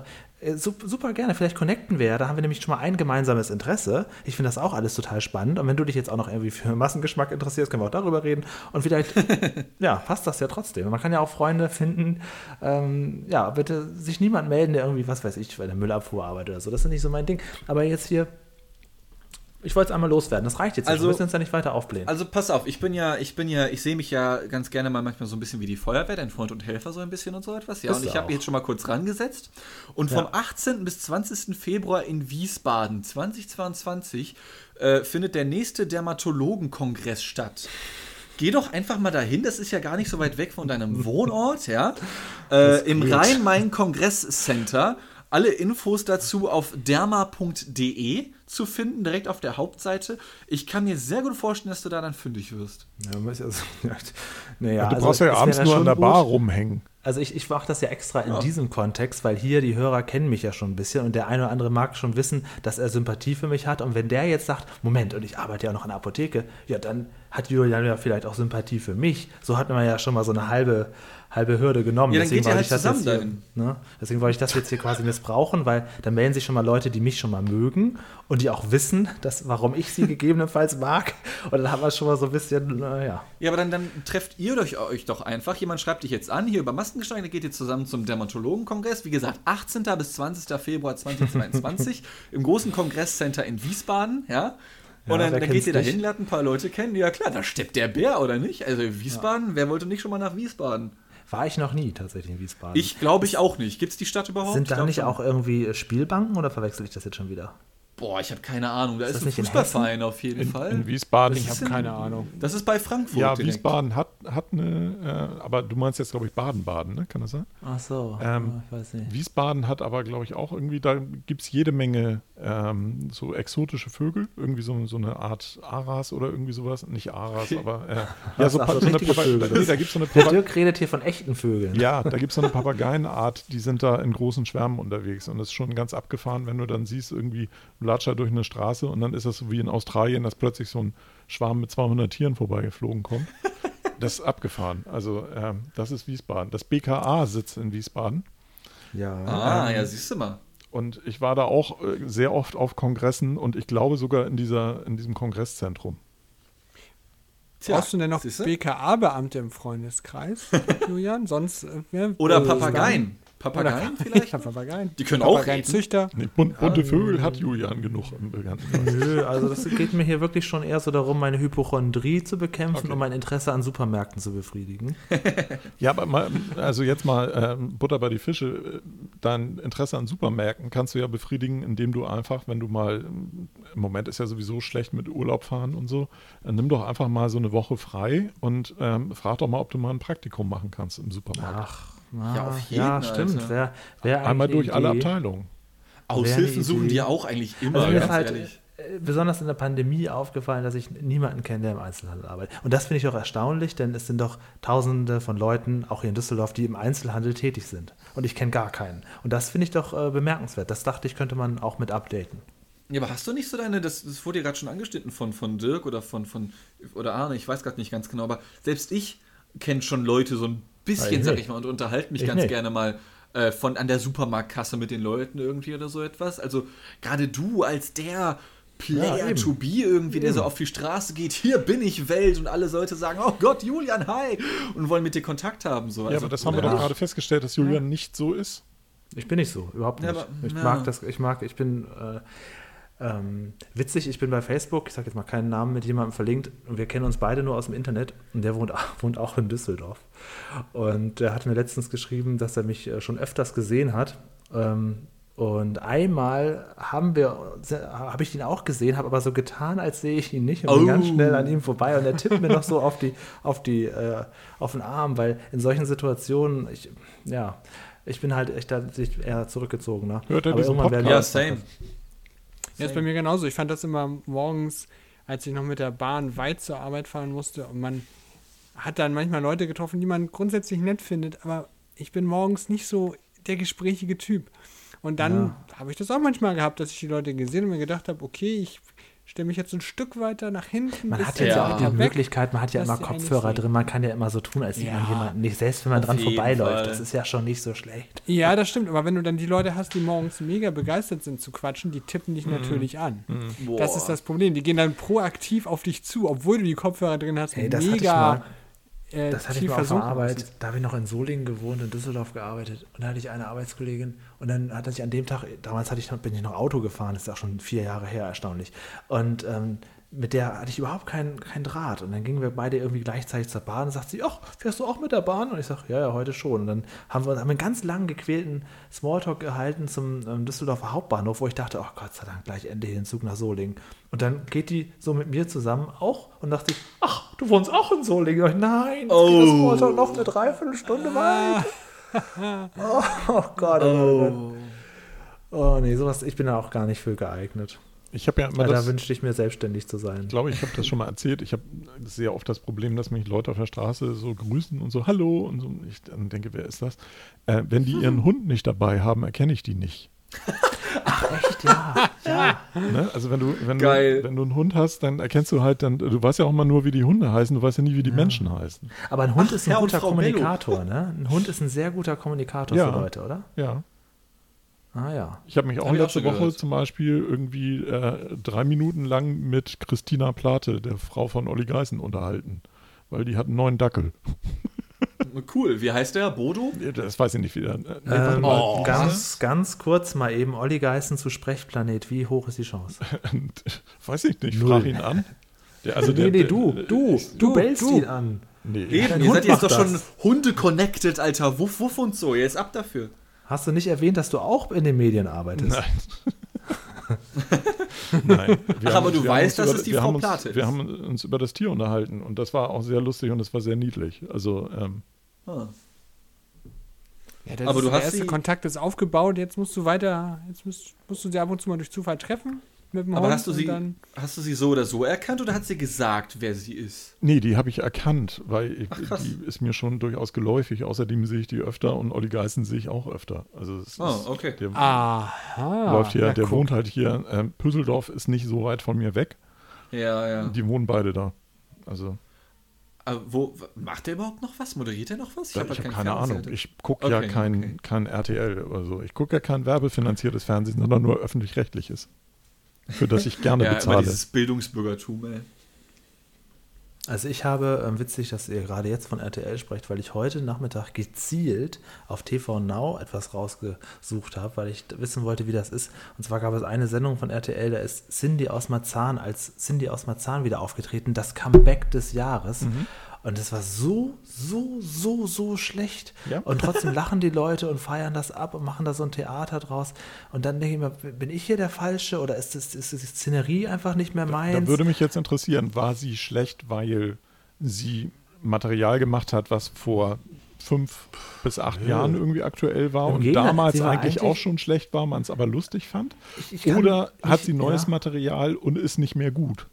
super, super gerne, vielleicht connecten wir ja, da haben wir nämlich schon mal ein gemeinsames Interesse. Ich finde das auch alles total spannend. Und wenn du dich jetzt auch noch irgendwie für Massengeschmack interessierst, können wir auch darüber reden. Und vielleicht, ja, passt das ja trotzdem. Man kann ja auch Freunde finden, ähm, ja, bitte sich niemand melden, der irgendwie, was weiß ich, bei der Müllabfuhr arbeitet oder so, das ist nicht so mein Ding, aber jetzt hier, ich wollte es einmal loswerden, das reicht jetzt, nicht. Also- wir müssen uns ja nicht weiter aufblähen. Also pass auf, ich bin ja, ich bin ja, ich sehe mich ja ganz gerne mal manchmal so ein bisschen wie die Feuerwehr, dein Freund und Helfer so ein bisschen und so etwas. Ja, Bist und ich habe mich jetzt schon mal kurz rangesetzt. Und Ja. vom 18. bis 20. Februar in Wiesbaden 2022 äh, findet der nächste Dermatologenkongress statt. Geh doch einfach mal dahin, das ist ja gar nicht so weit weg von deinem Wohnort, ja. Äh, Im. Rhein-Main-Kongress-Center. Alle Infos dazu auf derma.de zu finden, direkt auf der Hauptseite. Ich kann mir sehr gut vorstellen, dass du da dann fündig wirst. Ja, man muss ja so, naja, du also brauchst ja abends nur an der gut. Bar rumhängen. Also ich, ich mache das ja extra in diesem Kontext, weil hier die Hörer kennen mich ja schon ein bisschen und der eine oder andere mag schon wissen, dass er Sympathie für mich hat. Und wenn der jetzt sagt, Moment, und ich arbeite ja noch in der Apotheke, ja, dann hat Julian ja vielleicht auch Sympathie für mich. So hat man ja schon mal so eine halbe, halbe Hürde genommen. Ja, ihr wollte halt ich das jetzt hier, ne? Deswegen wollte ich das jetzt hier quasi missbrauchen, weil dann melden sich schon mal Leute, die mich schon mal mögen und die auch wissen, dass, warum ich sie gegebenenfalls mag. Und dann haben wir schon mal so ein bisschen, naja. Ja, aber dann, dann trefft ihr euch, euch doch einfach. Jemand schreibt dich jetzt an, hier über Maskengeschnack, dann geht ihr zusammen zum Dermatologenkongress. Wie gesagt, 18. bis 20. Februar 2022 im großen Kongresscenter in Wiesbaden, ja. Und Ja, dann, dann geht ihr dahin, nicht? lernt ein paar Leute kennen. Ja klar, da steppt der Bär, oder nicht? Also Wiesbaden, wer wollte nicht schon mal nach Wiesbaden? War ich noch nie tatsächlich in Wiesbaden. Ich glaube ich auch nicht. Gibt es die Stadt überhaupt? Sind da nicht schon. auch irgendwie Spielbanken oder verwechsel ich das jetzt schon wieder? Boah, ich habe keine Ahnung. Da ist, das ein nicht in Fußballverein auf jeden In, Fall. in Wiesbaden. Ich habe keine Ahnung. das ist bei Frankfurt. ja, direkt. Wiesbaden hat, hat eine, äh, aber du meinst jetzt, glaube ich, Baden-Baden, ne? Kann das sein? Ach so, Ähm, ich weiß nicht. Wiesbaden hat aber, glaube ich, auch irgendwie, da gibt es jede Menge ähm, so exotische Vögel, irgendwie so, so eine Art Aras oder irgendwie sowas. Nicht Aras, aber äh, ja, so, Ach so, so eine Vögel. nee, da gibt es so eine Der Dirk redet hier von echten Vögeln. Ja, da gibt es so eine Papageienart, die sind da in großen Schwärmen unterwegs und das ist schon ganz abgefahren, wenn du dann siehst, irgendwie da durch eine Straße und dann ist das so wie in Australien, dass plötzlich so ein Schwarm mit 200 Tieren vorbeigeflogen kommt. Das ist abgefahren. Also ähm, das ist Wiesbaden. Das BKA sitzt in Wiesbaden Ja. Ah, Ähm, ja, siehst du mal. und ich war da auch äh, sehr oft auf Kongressen und ich glaube sogar in, dieser, in diesem Kongresszentrum. Tja, Brauchst du denn noch? BKA-Beamte im Freundeskreis, Julian? Sonst äh, wer- Oder äh, Papageien. Papageien vielleicht? Papageien. Die können auch reden. Papageienzüchter. Nee, bun bunte Vögel hat Julian genug im Bekanntenkreis. Nö, also das geht mir hier wirklich schon eher so darum, meine Hypochondrie zu bekämpfen Okay. und mein Interesse an Supermärkten zu befriedigen. Ja, aber mal, also jetzt mal ähm, Butter bei die Fische. Äh, Dein Interesse an Supermärkten kannst du ja befriedigen, indem du einfach, wenn du mal, im Moment ist ja sowieso schlecht mit Urlaub fahren und so, äh, nimm doch einfach mal so eine Woche frei und ähm, frag doch mal, ob du mal ein Praktikum machen kannst im Supermarkt. Ach, na, Ja, auf jeden, ja stimmt. Wär, wär Einmal durch eine alle Idee. Abteilungen. Aushilfen Idee. suchen die ja auch eigentlich immer, Also mir ist ganz halt ehrlich. äh, besonders in der Pandemie aufgefallen, dass ich niemanden kenne, der im Einzelhandel arbeitet. Und das finde ich auch erstaunlich, denn es sind doch Tausende von Leuten, auch hier in Düsseldorf, die im Einzelhandel tätig sind. Und ich kenne gar keinen. Und das finde ich doch äh, bemerkenswert. Das dachte ich, könnte man auch mit updaten. Ja, aber hast du nicht so deine, das, das wurde ja gerade schon angeschnitten von, von Dirk oder von, von oder Arne, ich weiß gerade nicht ganz genau, aber selbst ich kenne schon Leute so ein bisschen, sag ich mal, und unterhalte mich Ich ganz nicht. gerne mal äh, von an der Supermarktkasse mit den Leuten irgendwie oder so etwas. Also gerade du als der Player Ja, eben. to be irgendwie, der so auf die Straße geht, hier bin ich Welt und alle Leute sagen, oh Gott, Julian, hi und wollen mit dir Kontakt haben. So. Ja, Also, aber das haben wir ja. doch gerade festgestellt, dass Julian nicht so ist. Ich bin nicht so, überhaupt Ja, nicht. aber- ich ja. mag das, ich mag, ich bin äh, ähm, witzig, ich bin bei Facebook, ich sage jetzt mal keinen Namen mit jemandem verlinkt und wir kennen uns beide nur aus dem Internet und der wohnt, wohnt auch in Düsseldorf. Und der hat mir letztens geschrieben, dass er mich äh, schon öfters gesehen hat. Ähm, und einmal haben wir, habe ich ihn auch gesehen, habe aber so getan, als sehe ich ihn nicht und bin Oh. ganz schnell an ihm vorbei und er tippt mir noch so auf die, auf die, äh, auf den Arm, weil in solchen Situationen, ich, ja, ich bin halt echt da sich eher zurückgezogen. Ne? Hört er Aber diesen irgendwann werden ja, same. Ja, ist bei mir genauso. Ich fand das immer morgens, als ich noch mit der Bahn weit zur Arbeit fahren musste und man hat dann manchmal Leute getroffen, die man grundsätzlich nett findet, aber ich bin morgens nicht so der gesprächige Typ. Und dann habe ich das auch manchmal gehabt, dass ich die Leute gesehen und mir gedacht habe, okay, ich stelle mich jetzt ein Stück weiter nach hinten. Man hat jetzt ja auch die. Möglichkeit, man hat ja immer Kopfhörer drin, man kann ja immer so tun, als sieht man Ja. jemanden nicht, selbst wenn man Auf dran vorbeiläuft. Fall. Das ist ja schon nicht so schlecht. Ja, das stimmt, aber wenn du dann die Leute hast, die morgens mega begeistert sind zu quatschen, die tippen Mhm. dich natürlich an. Boah. Das ist das Problem. Die gehen dann proaktiv auf dich zu, obwohl du die Kopfhörer drin hast. Ey, das hatte ich mega mal. Äh, Das hatte ich mal auf der Arbeit. sind. Da habe ich noch in Solingen gewohnt, in Düsseldorf gearbeitet. Und da hatte ich eine Arbeitskollegin. Und dann hat er sich an dem Tag, damals hatte ich bin ich noch Auto gefahren, das ist auch schon vier Jahre her, erstaunlich. Und ähm, mit der hatte ich überhaupt keinen kein Draht. Und dann gingen wir beide irgendwie gleichzeitig zur Bahn und sagt sie, ach, fährst du auch mit der Bahn? Und ich sage, ja, ja, heute schon. Und dann haben wir haben einen ganz langen, gequälten Smalltalk gehalten zum ähm, Düsseldorfer Hauptbahnhof, wo ich dachte, ach Gott sei Dank, gleich endlich den Zug nach Solingen. Und dann geht die so mit mir zusammen auch und dachte ich, ach, du wohnst auch in Solingen. Ich, Nein, Oh. Smalltalk noch eine Dreiviertelstunde weit. Oh, oh Gott, oh. Gott. Oh nee, sowas, ich bin da auch gar nicht für geeignet. Ich habe ja immer Weil da das, wünschte ich mir selbstständig zu sein. ich glaube, ich habe das schon mal erzählt. Ich habe sehr oft das Problem, dass mich Leute auf der Straße so grüßen und so Hallo und so. Und Ich dann denke, wer ist das? Äh, wenn die ihren Hund nicht dabei haben, erkenne ich die nicht. Echt, ja. ja. Ne? Also wenn du, wenn Geil. du, wenn du einen Hund hast, dann erkennst du halt dann, du weißt ja auch immer nur, wie die Hunde heißen, du weißt ja nie, wie die Menschen heißen. Aber ein Hund Ach, ist ein Herr guter. Kommunikator, ne? Ein Hund ist ein sehr guter Kommunikator Ja. für Leute, oder? Ja. Ah ja. Ich habe mich auch hab auch letzte schon Woche gehört. zum Beispiel irgendwie äh, drei Minuten lang mit Christina Plate, der Frau von Olli Geißen, unterhalten. Weil die hat einen neuen Dackel. Cool. Wie heißt der? Bodo? Das weiß ich nicht wieder. Nee, Ähm, mal. Oh. ganz, ganz kurz mal eben, Olli Geißen zu Sprechplanet, wie hoch ist die Chance? weiß ich nicht, Null. frag ihn an. Der, also nee, der, nee, der, du, du, du, du, bellst du. ihn an. Nee. Eben, ihr seid jetzt doch schon das. Hunde-connected, Alter. Wuff, wuff und so. Jetzt ab dafür. Hast du nicht erwähnt, dass du auch in den Medien arbeitest? Nein. Nein. Wir Ach, haben aber uns- du weißt, dass über- es die Frau uns, Plate ist. Wir haben uns über das Tier unterhalten und das war auch sehr lustig und das war sehr niedlich. Also, ähm, Ah. Ja, das Aber ist du der hast erste sie- Kontakt ist aufgebaut, jetzt musst du weiter, jetzt musst, musst du sie ab und zu mal durch Zufall treffen mit dem Aber Hund hast du, sie, dann hast du sie so oder so erkannt oder hat sie gesagt, wer sie ist? nee, die habe ich erkannt, weil ich, Ach, die ist mir schon durchaus geläufig. Außerdem sehe ich die öfter und Olli Geißen sehe ich auch öfter. Also, es Oh, ist, okay. der Aha. läuft hier, Ja, der guck. wohnt halt hier. Ähm, Püsseldorf ist nicht so weit von mir weg. Ja, ja. Die wohnen beide da. Also, Aber wo, macht der überhaupt noch was? Moderiert er noch was? ich habe halt keinen keine Fernseher. Ahnung. Ich gucke ja Okay, kein, okay. kein RTL oder so. Ich gucke ja kein werbefinanziertes Fernsehen, sondern nur öffentlich-rechtliches. Für das ich gerne ja, bezahle. dieses Bildungsbürgertum, ey. Also ich habe, ähm, witzig, dass ihr gerade jetzt von RTL sprecht, weil ich heute Nachmittag gezielt auf TV Now etwas rausgesucht habe, weil ich wissen wollte, wie das ist. Und zwar gab es eine Sendung von RTL, da ist Cindy aus Marzahn als Cindy aus Marzahn wieder aufgetreten, das Comeback des Jahres. Und das war so, so, so, so schlecht. Ja. Und trotzdem lachen die Leute und feiern das ab und machen da so ein Theater draus. Und dann denke ich mir, bin ich hier der Falsche oder ist, das, ist die Szenerie einfach nicht mehr meins? Da würde mich jetzt interessieren, war sie schlecht, weil sie Material gemacht hat, was vor fünf bis acht Jahren irgendwie aktuell war Im und Gegenteil, damals eigentlich, eigentlich- auch schon schlecht war, man es aber lustig fand? Ich- ich kann- Oder hat ich- sie neues ja. Material und ist nicht mehr gut?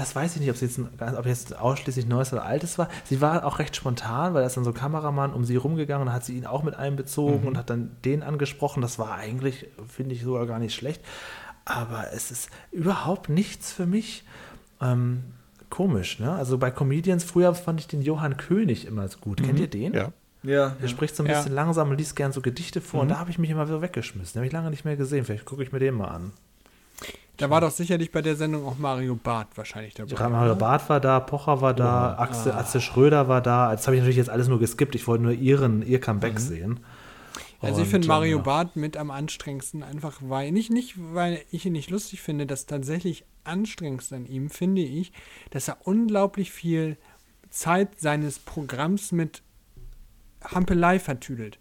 Das weiß ich nicht, ob es jetzt, ein- ob jetzt ausschließlich Neues oder Altes war. Sie war auch recht spontan, weil da ist dann so ein Kameramann um sie rumgegangen und hat sie ihn auch mit einbezogen und hat dann den angesprochen. Das war eigentlich, finde ich, sogar gar nicht schlecht. Aber es ist überhaupt nichts für mich. Ähm, komisch, ne? Also bei Comedians früher fand ich den Johann König immer so gut. Kennt ihr den? Ja. Ja. Der spricht so ein Ja. bisschen langsam und liest gern so Gedichte vor. Und da habe ich mich immer so weggeschmissen. Den habe ich lange nicht mehr gesehen. Vielleicht gucke ich mir den mal an. Da war doch sicherlich bei der Sendung auch Mario Barth wahrscheinlich dabei. Mario Barth war da, Pocher war da, Axel, Atze Schröder war da. Das habe ich natürlich jetzt alles nur geskippt. Ich wollte nur ihren, ihr Comeback sehen. Also ich Und, finde Mario ähm, Barth mit am anstrengendsten, einfach weil, nicht, nicht weil ich ihn nicht lustig finde, das tatsächlich anstrengendste an ihm finde ich, dass er unglaublich viel Zeit seines Programms mit Hampelei vertüdelt.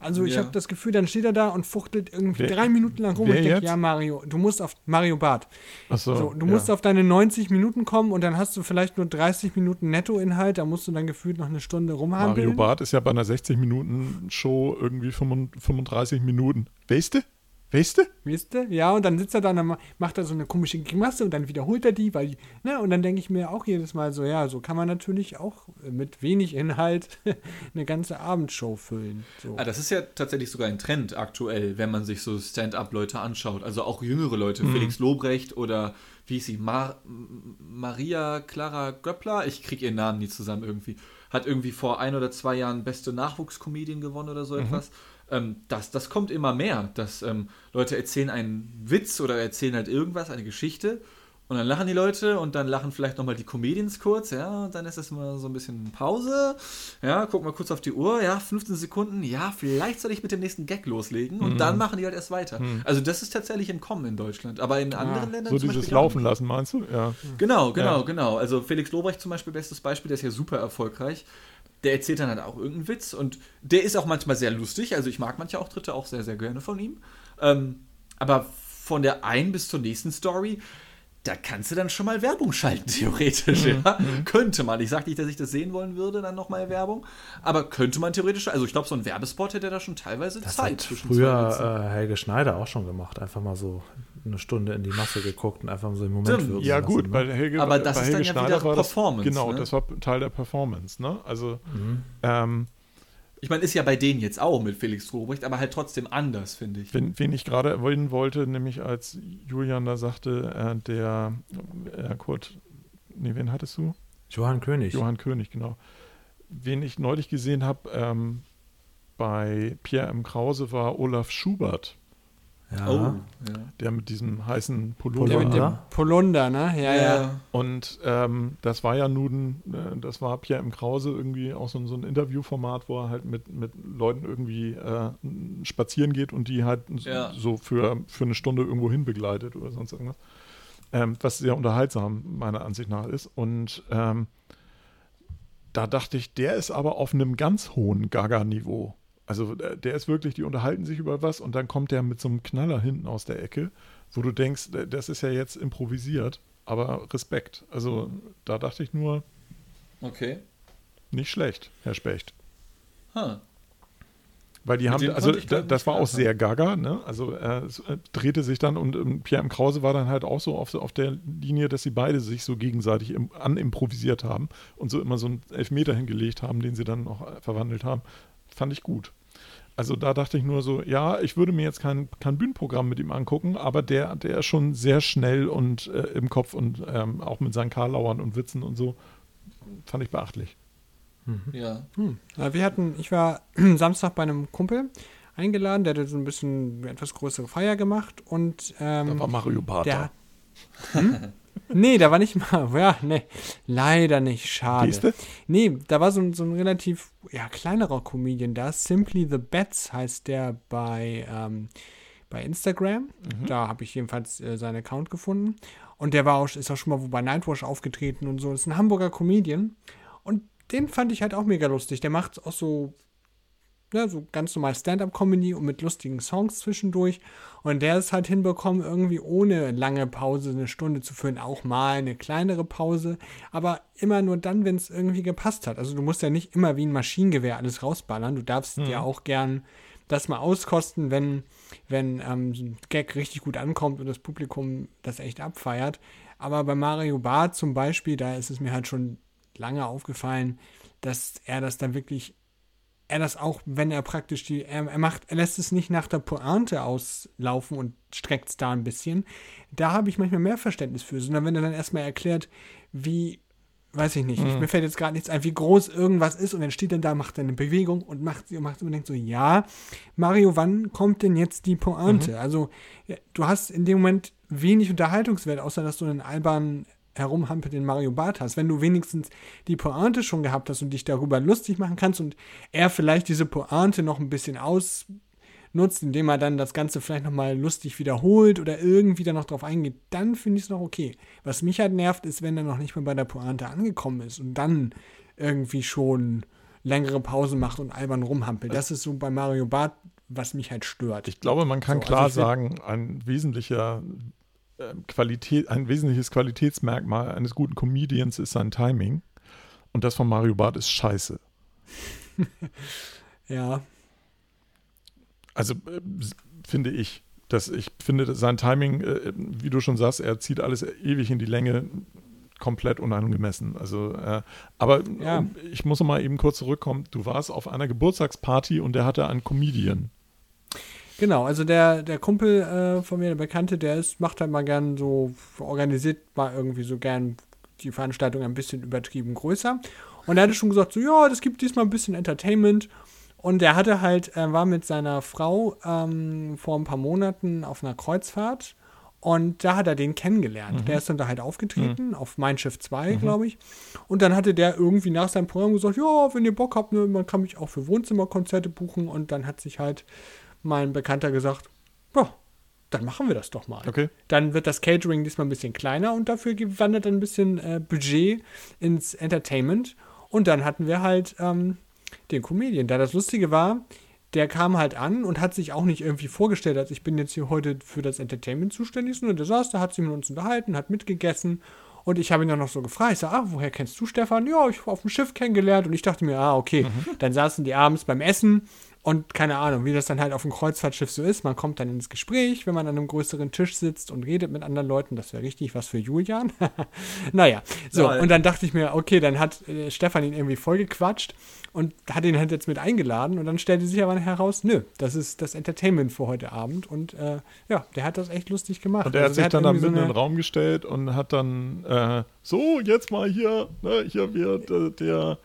Also ich Ja. habe das Gefühl, dann steht er da und fuchtelt irgendwie Wer- drei Minuten lang rum und jetzt? ja Mario, du musst auf Mario Barth. Achso, So, du ja. musst auf deine 90 Minuten kommen und dann hast du vielleicht nur 30 Minuten Nettoinhalt, da musst du dann gefühlt noch eine Stunde rumhampeln. Mario Barth ist ja bei einer 60-Minuten-Show irgendwie 35 Minuten. Weißt du? Weißt du? Weißt du? Ja, und dann sitzt er da und macht er so eine komische Grimasse und dann wiederholt er die, weil, die- ne, und dann denke ich mir auch jedes Mal so, ja, so kann man natürlich auch mit wenig Inhalt eine ganze Abendshow füllen. So. Ah, das ist ja tatsächlich sogar ein Trend aktuell, wenn man sich so Stand-up-Leute anschaut. Also auch jüngere Leute, Felix Lobrecht oder wie hieß sie, Mar Maria Clara Göppler, ich kriege ihren Namen nie zusammen irgendwie, hat irgendwie vor ein oder zwei Jahren beste Nachwuchskomedien gewonnen oder so etwas. Ähm, das, das kommt immer mehr, dass ähm, Leute erzählen einen Witz oder erzählen halt irgendwas, eine Geschichte und dann lachen die Leute und dann lachen vielleicht nochmal die Comedians kurz, ja, und dann ist das immer so ein bisschen Pause. Ja, guck mal kurz auf die Uhr, ja, 15 Sekunden, ja, vielleicht soll ich mit dem nächsten Gag loslegen und dann machen die halt erst weiter. Also das ist tatsächlich im Kommen in Deutschland, aber in anderen Ländern So zum dieses Beispiel Laufen lassen, meinst du? Ja. Genau, genau, Ja. genau. Also Felix Lobrecht zum Beispiel, bestes Beispiel, der ist ja super erfolgreich. Der erzählt dann halt auch irgendeinen Witz und der ist auch manchmal sehr lustig. Also ich mag manche Auftritte auch sehr, sehr gerne von ihm. Ähm, aber von der einen bis zur nächsten Story, da kannst du dann schon mal Werbung schalten, theoretisch. Ja? Könnte man. Ich sage nicht, dass ich das sehen wollen würde, dann nochmal Werbung. Aber könnte man theoretisch. Also ich glaube, so ein Werbespot hätte da schon teilweise Das Zeit hat früher äh, Helge Schneider auch schon gemacht. Einfach mal so eine Stunde in die Masse geguckt und einfach mal so im Moment Stimmt. wirken Ja, lassen, gut, ne? bei Helge, Aber das bei ist Helge dann ja Schneider wieder war das, Performance, Genau, ne? das war Teil der Performance, ne? Also, Mhm. ähm, Ich meine, ist ja bei denen jetzt auch mit Felix Lobrecht, aber halt trotzdem anders, finde ich. wen, wen ich gerade erwähnen wollte, nämlich als Julian da sagte, äh, der äh, Kurt, nee, wen hattest du? Johann König. Johann König, genau. Wen ich neulich gesehen habe, ähm, bei Pierre M. Krause war Olaf Schubert, Ja. Oh, ja. der mit diesem heißen Pullover. Der mit dem Ja. Polunder, ne? Ja, ja. Und ähm, das war ja nun, äh, das war Pierre M. Krause irgendwie auch so, ein- so ein Interviewformat, wo er halt mit, mit Leuten irgendwie äh, spazieren geht und die halt so- Ja. so für, für eine Stunde irgendwo hin begleitet oder sonst irgendwas. Ähm, was sehr unterhaltsam meiner Ansicht nach ist. Und ähm, da dachte ich, der ist aber auf einem ganz hohen Gaga-Niveau. Also äh, der ist wirklich, die unterhalten sich über was und dann kommt der mit so einem Knaller hinten aus der Ecke, wo du denkst, äh, das ist ja jetzt improvisiert, aber Respekt. Also da dachte ich nur, Okay. nicht schlecht, Herr Specht. Huh. Weil die Mit haben, also da, das war auch sehr gaga, ne? Also äh, es äh, drehte sich dann und ähm, Pierre M. Krause war dann halt auch so auf, auf der Linie, dass sie beide sich so gegenseitig im, animprovisiert haben und so immer so einen Elfmeter hingelegt haben, den sie dann noch verwandelt haben. Fand ich gut. Also da dachte ich nur so, ja, ich würde mir jetzt kein, kein Bühnenprogramm mit ihm angucken, aber der, der ist schon sehr schnell und äh, im Kopf und ähm, auch mit seinen Karlauern und Witzen und so, fand ich beachtlich. Ja. Hm. Ja, wir hatten, ich war Samstag bei einem Kumpel eingeladen, der hatte so ein bisschen eine etwas größere Feier gemacht und ähm, Da war Mario Barth der da. Nee, da war nicht mal, ja, nee, leider nicht, schade. Siehste? Nee, da war so, ein- so ein relativ, ja, kleinerer Comedian da. Simply the Bets heißt der bei, ähm, bei Instagram. Da habe ich jedenfalls äh, seinen Account gefunden. Und der war auch, ist auch schon mal wo bei Nightwash aufgetreten und so. Das ist ein Hamburger Comedian. Und den fand ich halt auch mega lustig. Der macht auch so, ja, so ganz normal Stand-up-Comedy und mit lustigen Songs zwischendurch. Und der ist halt hinbekommen, irgendwie ohne lange Pause eine Stunde zu führen. Auch mal eine kleinere Pause. Aber immer nur dann, wenn es irgendwie gepasst hat. Also du musst ja nicht immer wie ein Maschinengewehr alles rausballern. Du darfst dir auch gern das mal auskosten, wenn, wenn ähm, ein Gag richtig gut ankommt und das Publikum das echt abfeiert. Aber bei Mario Barth zum Beispiel, da ist es mir halt schon lange aufgefallen, dass er das dann wirklich er das auch, wenn er praktisch die, er, er macht, er lässt es nicht nach der Pointe auslaufen und streckt es da ein bisschen. Da habe ich manchmal mehr Verständnis für, sondern wenn er dann erstmal erklärt, wie, weiß ich nicht, ich, mir fällt jetzt gerade nichts ein, wie groß irgendwas ist und dann steht er da, macht er eine Bewegung und macht sie und macht und denkt so, ja, Mario, wann kommt denn jetzt die Pointe? Also, ja, du hast in dem Moment wenig Unterhaltungswert, außer dass du einen albernen herumhampelt den Mario Barth hast. Wenn du wenigstens die Pointe schon gehabt hast und dich darüber lustig machen kannst und er vielleicht diese Pointe noch ein bisschen ausnutzt, indem er dann das Ganze vielleicht nochmal lustig wiederholt oder irgendwie da noch drauf eingeht, dann finde ich es noch okay. Was mich halt nervt, ist, wenn er noch nicht mal bei der Pointe angekommen ist und dann irgendwie schon längere Pause macht und albern rumhampelt. Das ist so bei Mario Barth, was mich halt stört. Ich glaube, man kann So, also klar will- sagen, ein wesentlicher Qualität, ein wesentliches Qualitätsmerkmal eines guten Comedians ist sein Timing. Und das von Mario Barth ist scheiße. ja, Also äh, finde ich, dass ich finde, sein Timing, äh, wie du schon sagst, er zieht alles ewig in die Länge, komplett unangemessen. Also, äh, aber Ja. um, ich muss noch mal eben kurz zurückkommen. Du warst auf einer Geburtstagsparty und der hatte einen Comedian. Genau, also der, der Kumpel äh, von mir, der Bekannte, der ist, macht halt mal gern so, organisiert mal irgendwie so gern die Veranstaltung ein bisschen übertrieben größer. Und er hatte schon gesagt, so, ja, das gibt diesmal ein bisschen Entertainment. Und er hatte halt, er war mit seiner Frau ähm, vor ein paar Monaten auf einer Kreuzfahrt und da hat er den kennengelernt. Der ist dann da halt aufgetreten, auf Mein Schiff 2, glaube ich. Und dann hatte der irgendwie nach seinem Programm gesagt, ja, wenn ihr Bock habt, ne, man kann mich auch für Wohnzimmerkonzerte buchen. Und dann hat sich halt mein Bekannter gesagt, ja, dann machen wir das doch mal. Okay. Dann wird das Catering diesmal ein bisschen kleiner und dafür wandert dann ein bisschen äh, Budget ins Entertainment. Und dann hatten wir halt ähm, den Comedian. Da das Lustige war, der kam halt an und hat sich auch nicht irgendwie vorgestellt, als ich bin jetzt hier heute für das Entertainment zuständig, sondern der saß da, hat sich mit uns unterhalten, hat mitgegessen. Und ich habe ihn dann noch so gefragt, ich sag, ah, woher kennst du Stefan? Ja, ich habe auf dem Schiff kennengelernt und ich dachte mir, ah, okay. Dann saßen die abends beim Essen und keine Ahnung, wie das dann halt auf dem Kreuzfahrtschiff so ist. Man kommt dann ins Gespräch, wenn man an einem größeren Tisch sitzt und redet mit anderen Leuten. Das wäre richtig was für Julian. naja, so. Toll. Und dann dachte ich mir, okay, dann hat äh, Stefan ihn irgendwie vollgequatscht und hat ihn halt jetzt mit eingeladen. Und dann stellte sich aber heraus, nö, das ist das Entertainment für heute Abend. Und äh, ja, der hat das echt lustig gemacht. Und er hat Also sich dann da mitten so in den Raum gestellt und hat dann äh, so, jetzt mal hier, ne, hier wird äh, der,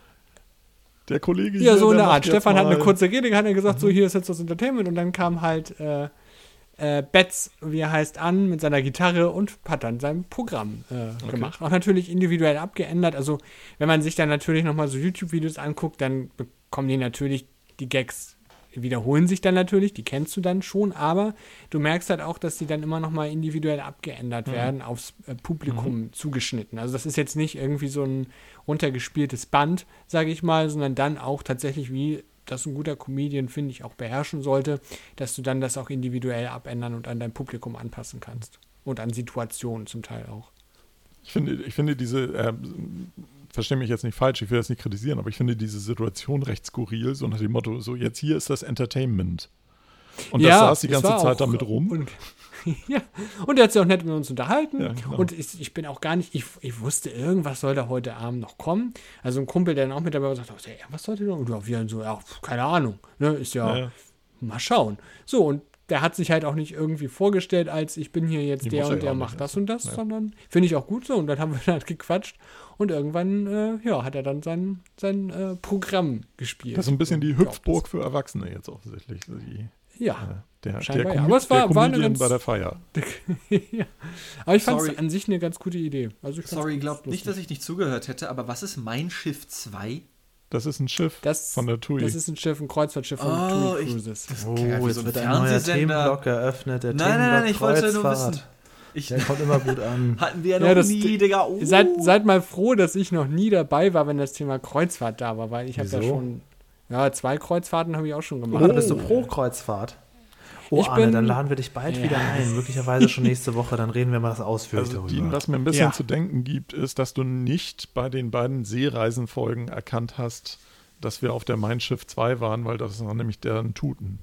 der Kollege Ja, hier, so in der der Art. Stefan hat eine Mhm. kurze Rede, hat er gesagt, so hier ist jetzt das Entertainment und dann kam halt äh, äh, Betz, wie er heißt, an mit seiner Gitarre und hat dann sein Programm äh, gemacht. Auch natürlich individuell abgeändert. Also wenn man sich dann natürlich nochmal so YouTube-Videos anguckt, dann bekommen die natürlich die Gags wiederholen sich dann natürlich, die kennst du dann schon, aber du merkst halt auch, dass die dann immer nochmal individuell abgeändert werden, aufs äh, Publikum zugeschnitten. Also das ist jetzt nicht irgendwie so ein runtergespieltes Band, sage ich mal, sondern dann auch tatsächlich, wie das ein guter Comedian, finde ich, auch beherrschen sollte, dass du dann das auch individuell abändern und an dein Publikum anpassen kannst. Und an Situationen zum Teil auch. Ich finde, ich finde diese, äh, verstehe mich jetzt nicht falsch, ich will das nicht kritisieren, aber ich finde diese Situation recht skurril, so nach dem Motto, so jetzt hier ist das Entertainment. Und das saß die ganze Zeit damit rum. Und, ja, und er hat sich auch nett mit uns unterhalten. Ja, genau. Und ich, ich bin auch gar nicht, ich, ich wusste, irgendwas soll da heute Abend noch kommen. Also ein Kumpel, der dann auch mit dabei war, sagt, oh, ja, was sollte noch? Und ja, wir so, ja, keine Ahnung. Ne, ist ja, Ja, ja. mal schauen. So, und der hat sich halt auch nicht irgendwie vorgestellt, als ich bin hier jetzt Die der er und ja der macht das und das, ja. sondern finde ich auch gut so. Und dann haben wir halt gequatscht. Und irgendwann, äh, ja, hat er dann sein, sein äh, Programm gespielt. Das ist ein bisschen die Hüpfburg für Erwachsene jetzt offensichtlich. Die, Ja, äh, Der, Scheinbar der, ja. Aber es war- der war eine ganz- bei der Feier. ja. Aber ich fand es an sich eine ganz gute Idee. Also ich Sorry, glaubt nicht, dass ich nicht zugehört hätte, aber was ist mein Schiff 2? Das ist ein Schiff das, von der TUI. Das ist ein Schiff, ein Kreuzfahrtschiff von Oh, TUI ich- Cruises. Oh, klingt wie jetzt so ein wird ein neuer Fernsehsender. Themenblock eröffnet. Der Nein, nein, nein, Themenblock ich wollte nur wissen. Ich, Der kommt immer gut an. hatten wir ja noch Ja, das- nie, Digga. Oh. Seid, seid mal froh, dass ich noch nie dabei war, wenn das Thema Kreuzfahrt da war, weil ich habe ja schon, ja, zwei Kreuzfahrten habe ich auch schon Oh, gemacht. da bist du pro Kreuzfahrt. Oh, Ich Arne, bin- dann laden wir dich bald Ja. wieder ein. Möglicherweise schon nächste Woche. Dann reden wir mal das ausführlich Also, darüber. Dean, was mir ein bisschen Ja. zu denken gibt, ist, dass du nicht bei den beiden Seereisenfolgen erkannt hast, dass wir auf der Mein Schiff 2 waren, weil das war nämlich deren Tuten.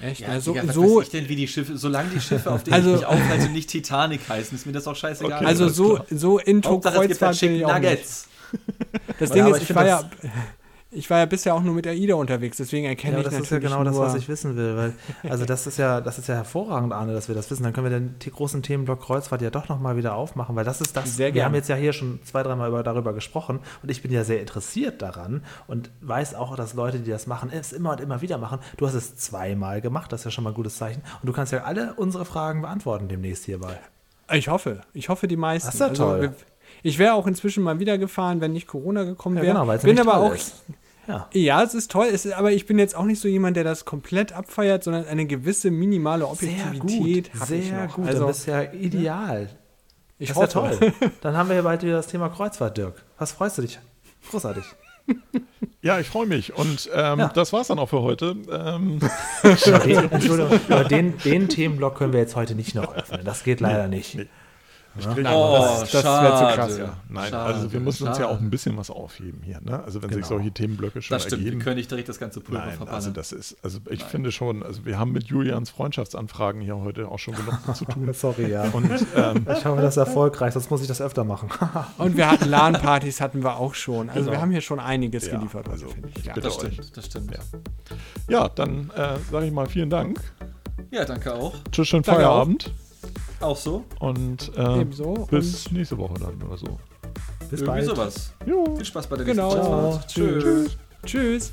Echt? Ja, also, Digga, so, ich denn, wie die Schiffe, solange die Schiffe, auf denen Also- ich mich aufhalte, nicht Titanic heißen, ist mir das auch scheißegal. Okay. also so, so intro halt Kreuzfahrt bin ich auch nicht. Nuggets. Das Ding ist, ich war ja, ich war ja bisher auch nur mit AIDA unterwegs, deswegen erkenne Ja, ich das natürlich ist ja genau das, was ich wissen will. Weil, also das ist ja, das ist ja hervorragend, Arne, dass wir das wissen. Dann können wir den großen Themenblock Kreuzfahrt ja doch nochmal wieder aufmachen, weil das ist das. Sehr wir gern. haben jetzt ja hier schon zwei, dreimal über, darüber gesprochen und ich bin ja sehr interessiert daran und weiß auch, dass Leute, die das machen, es immer und immer wieder machen. Du hast es zweimal gemacht, das ist ja schon mal ein gutes Zeichen. Und du kannst ja alle unsere Fragen beantworten demnächst hierbei. Ich hoffe, ich hoffe die meisten. Das ist ja toll. wir- ich wäre auch inzwischen mal wieder gefahren, wenn nicht Corona gekommen Ja, wäre. genau, weil es bin aber auch ist. Ja. Ja, es ist toll, es ist, aber ich bin jetzt auch nicht so jemand, der das komplett abfeiert, sondern eine gewisse minimale Objektivität habe ich sehr noch. gut. Also, dann bist du ja ideal. ich das ist ja hoffe. toll. Dann haben wir ja bald wieder das Thema Kreuzfahrt, Dirk. Was freust du dich? Großartig. Ja, ich freue mich. Und ähm, Ja. das war's dann auch für heute. Ähm, den, Entschuldigung, aber den, den Themenblock können wir jetzt heute nicht noch öffnen. Das geht leider nicht. nee. Ich krieg- Oh, das- das wär zu krass, ja, nein, Schade, also wir müssen uns ja schade. auch ein bisschen was aufheben hier. Ne? Also wenn sich Genau. solche Themenblöcke schon Das stimmt, wir ergeben. können nicht direkt das ganze Pulver Nein, verbannen. also das ist, also ich finde schon, also wir haben mit Julians Freundschaftsanfragen hier heute auch schon genug zu tun. Sorry, ja. Und ähm, Ich hoffe, das ist erfolgreich, sonst muss ich das öfter machen. Und wir hatten LAN-Partys, hatten wir auch schon. Also wir Genau. haben hier schon einiges Ja, geliefert. heute, also finde ich. Ja. das euch. stimmt, das stimmt. Ja. Ja, dann äh, sage ich mal vielen Dank. Ja, danke auch. Tschüss, schönen Danke Feierabend. Auch auch so. Und äh, Ebenso. bis Und nächste Woche dann oder so. Bis Irgendwie bald. sowas. Jo. Viel Spaß bei der genau. nächsten Tschüss. Tschüss. Tschüss.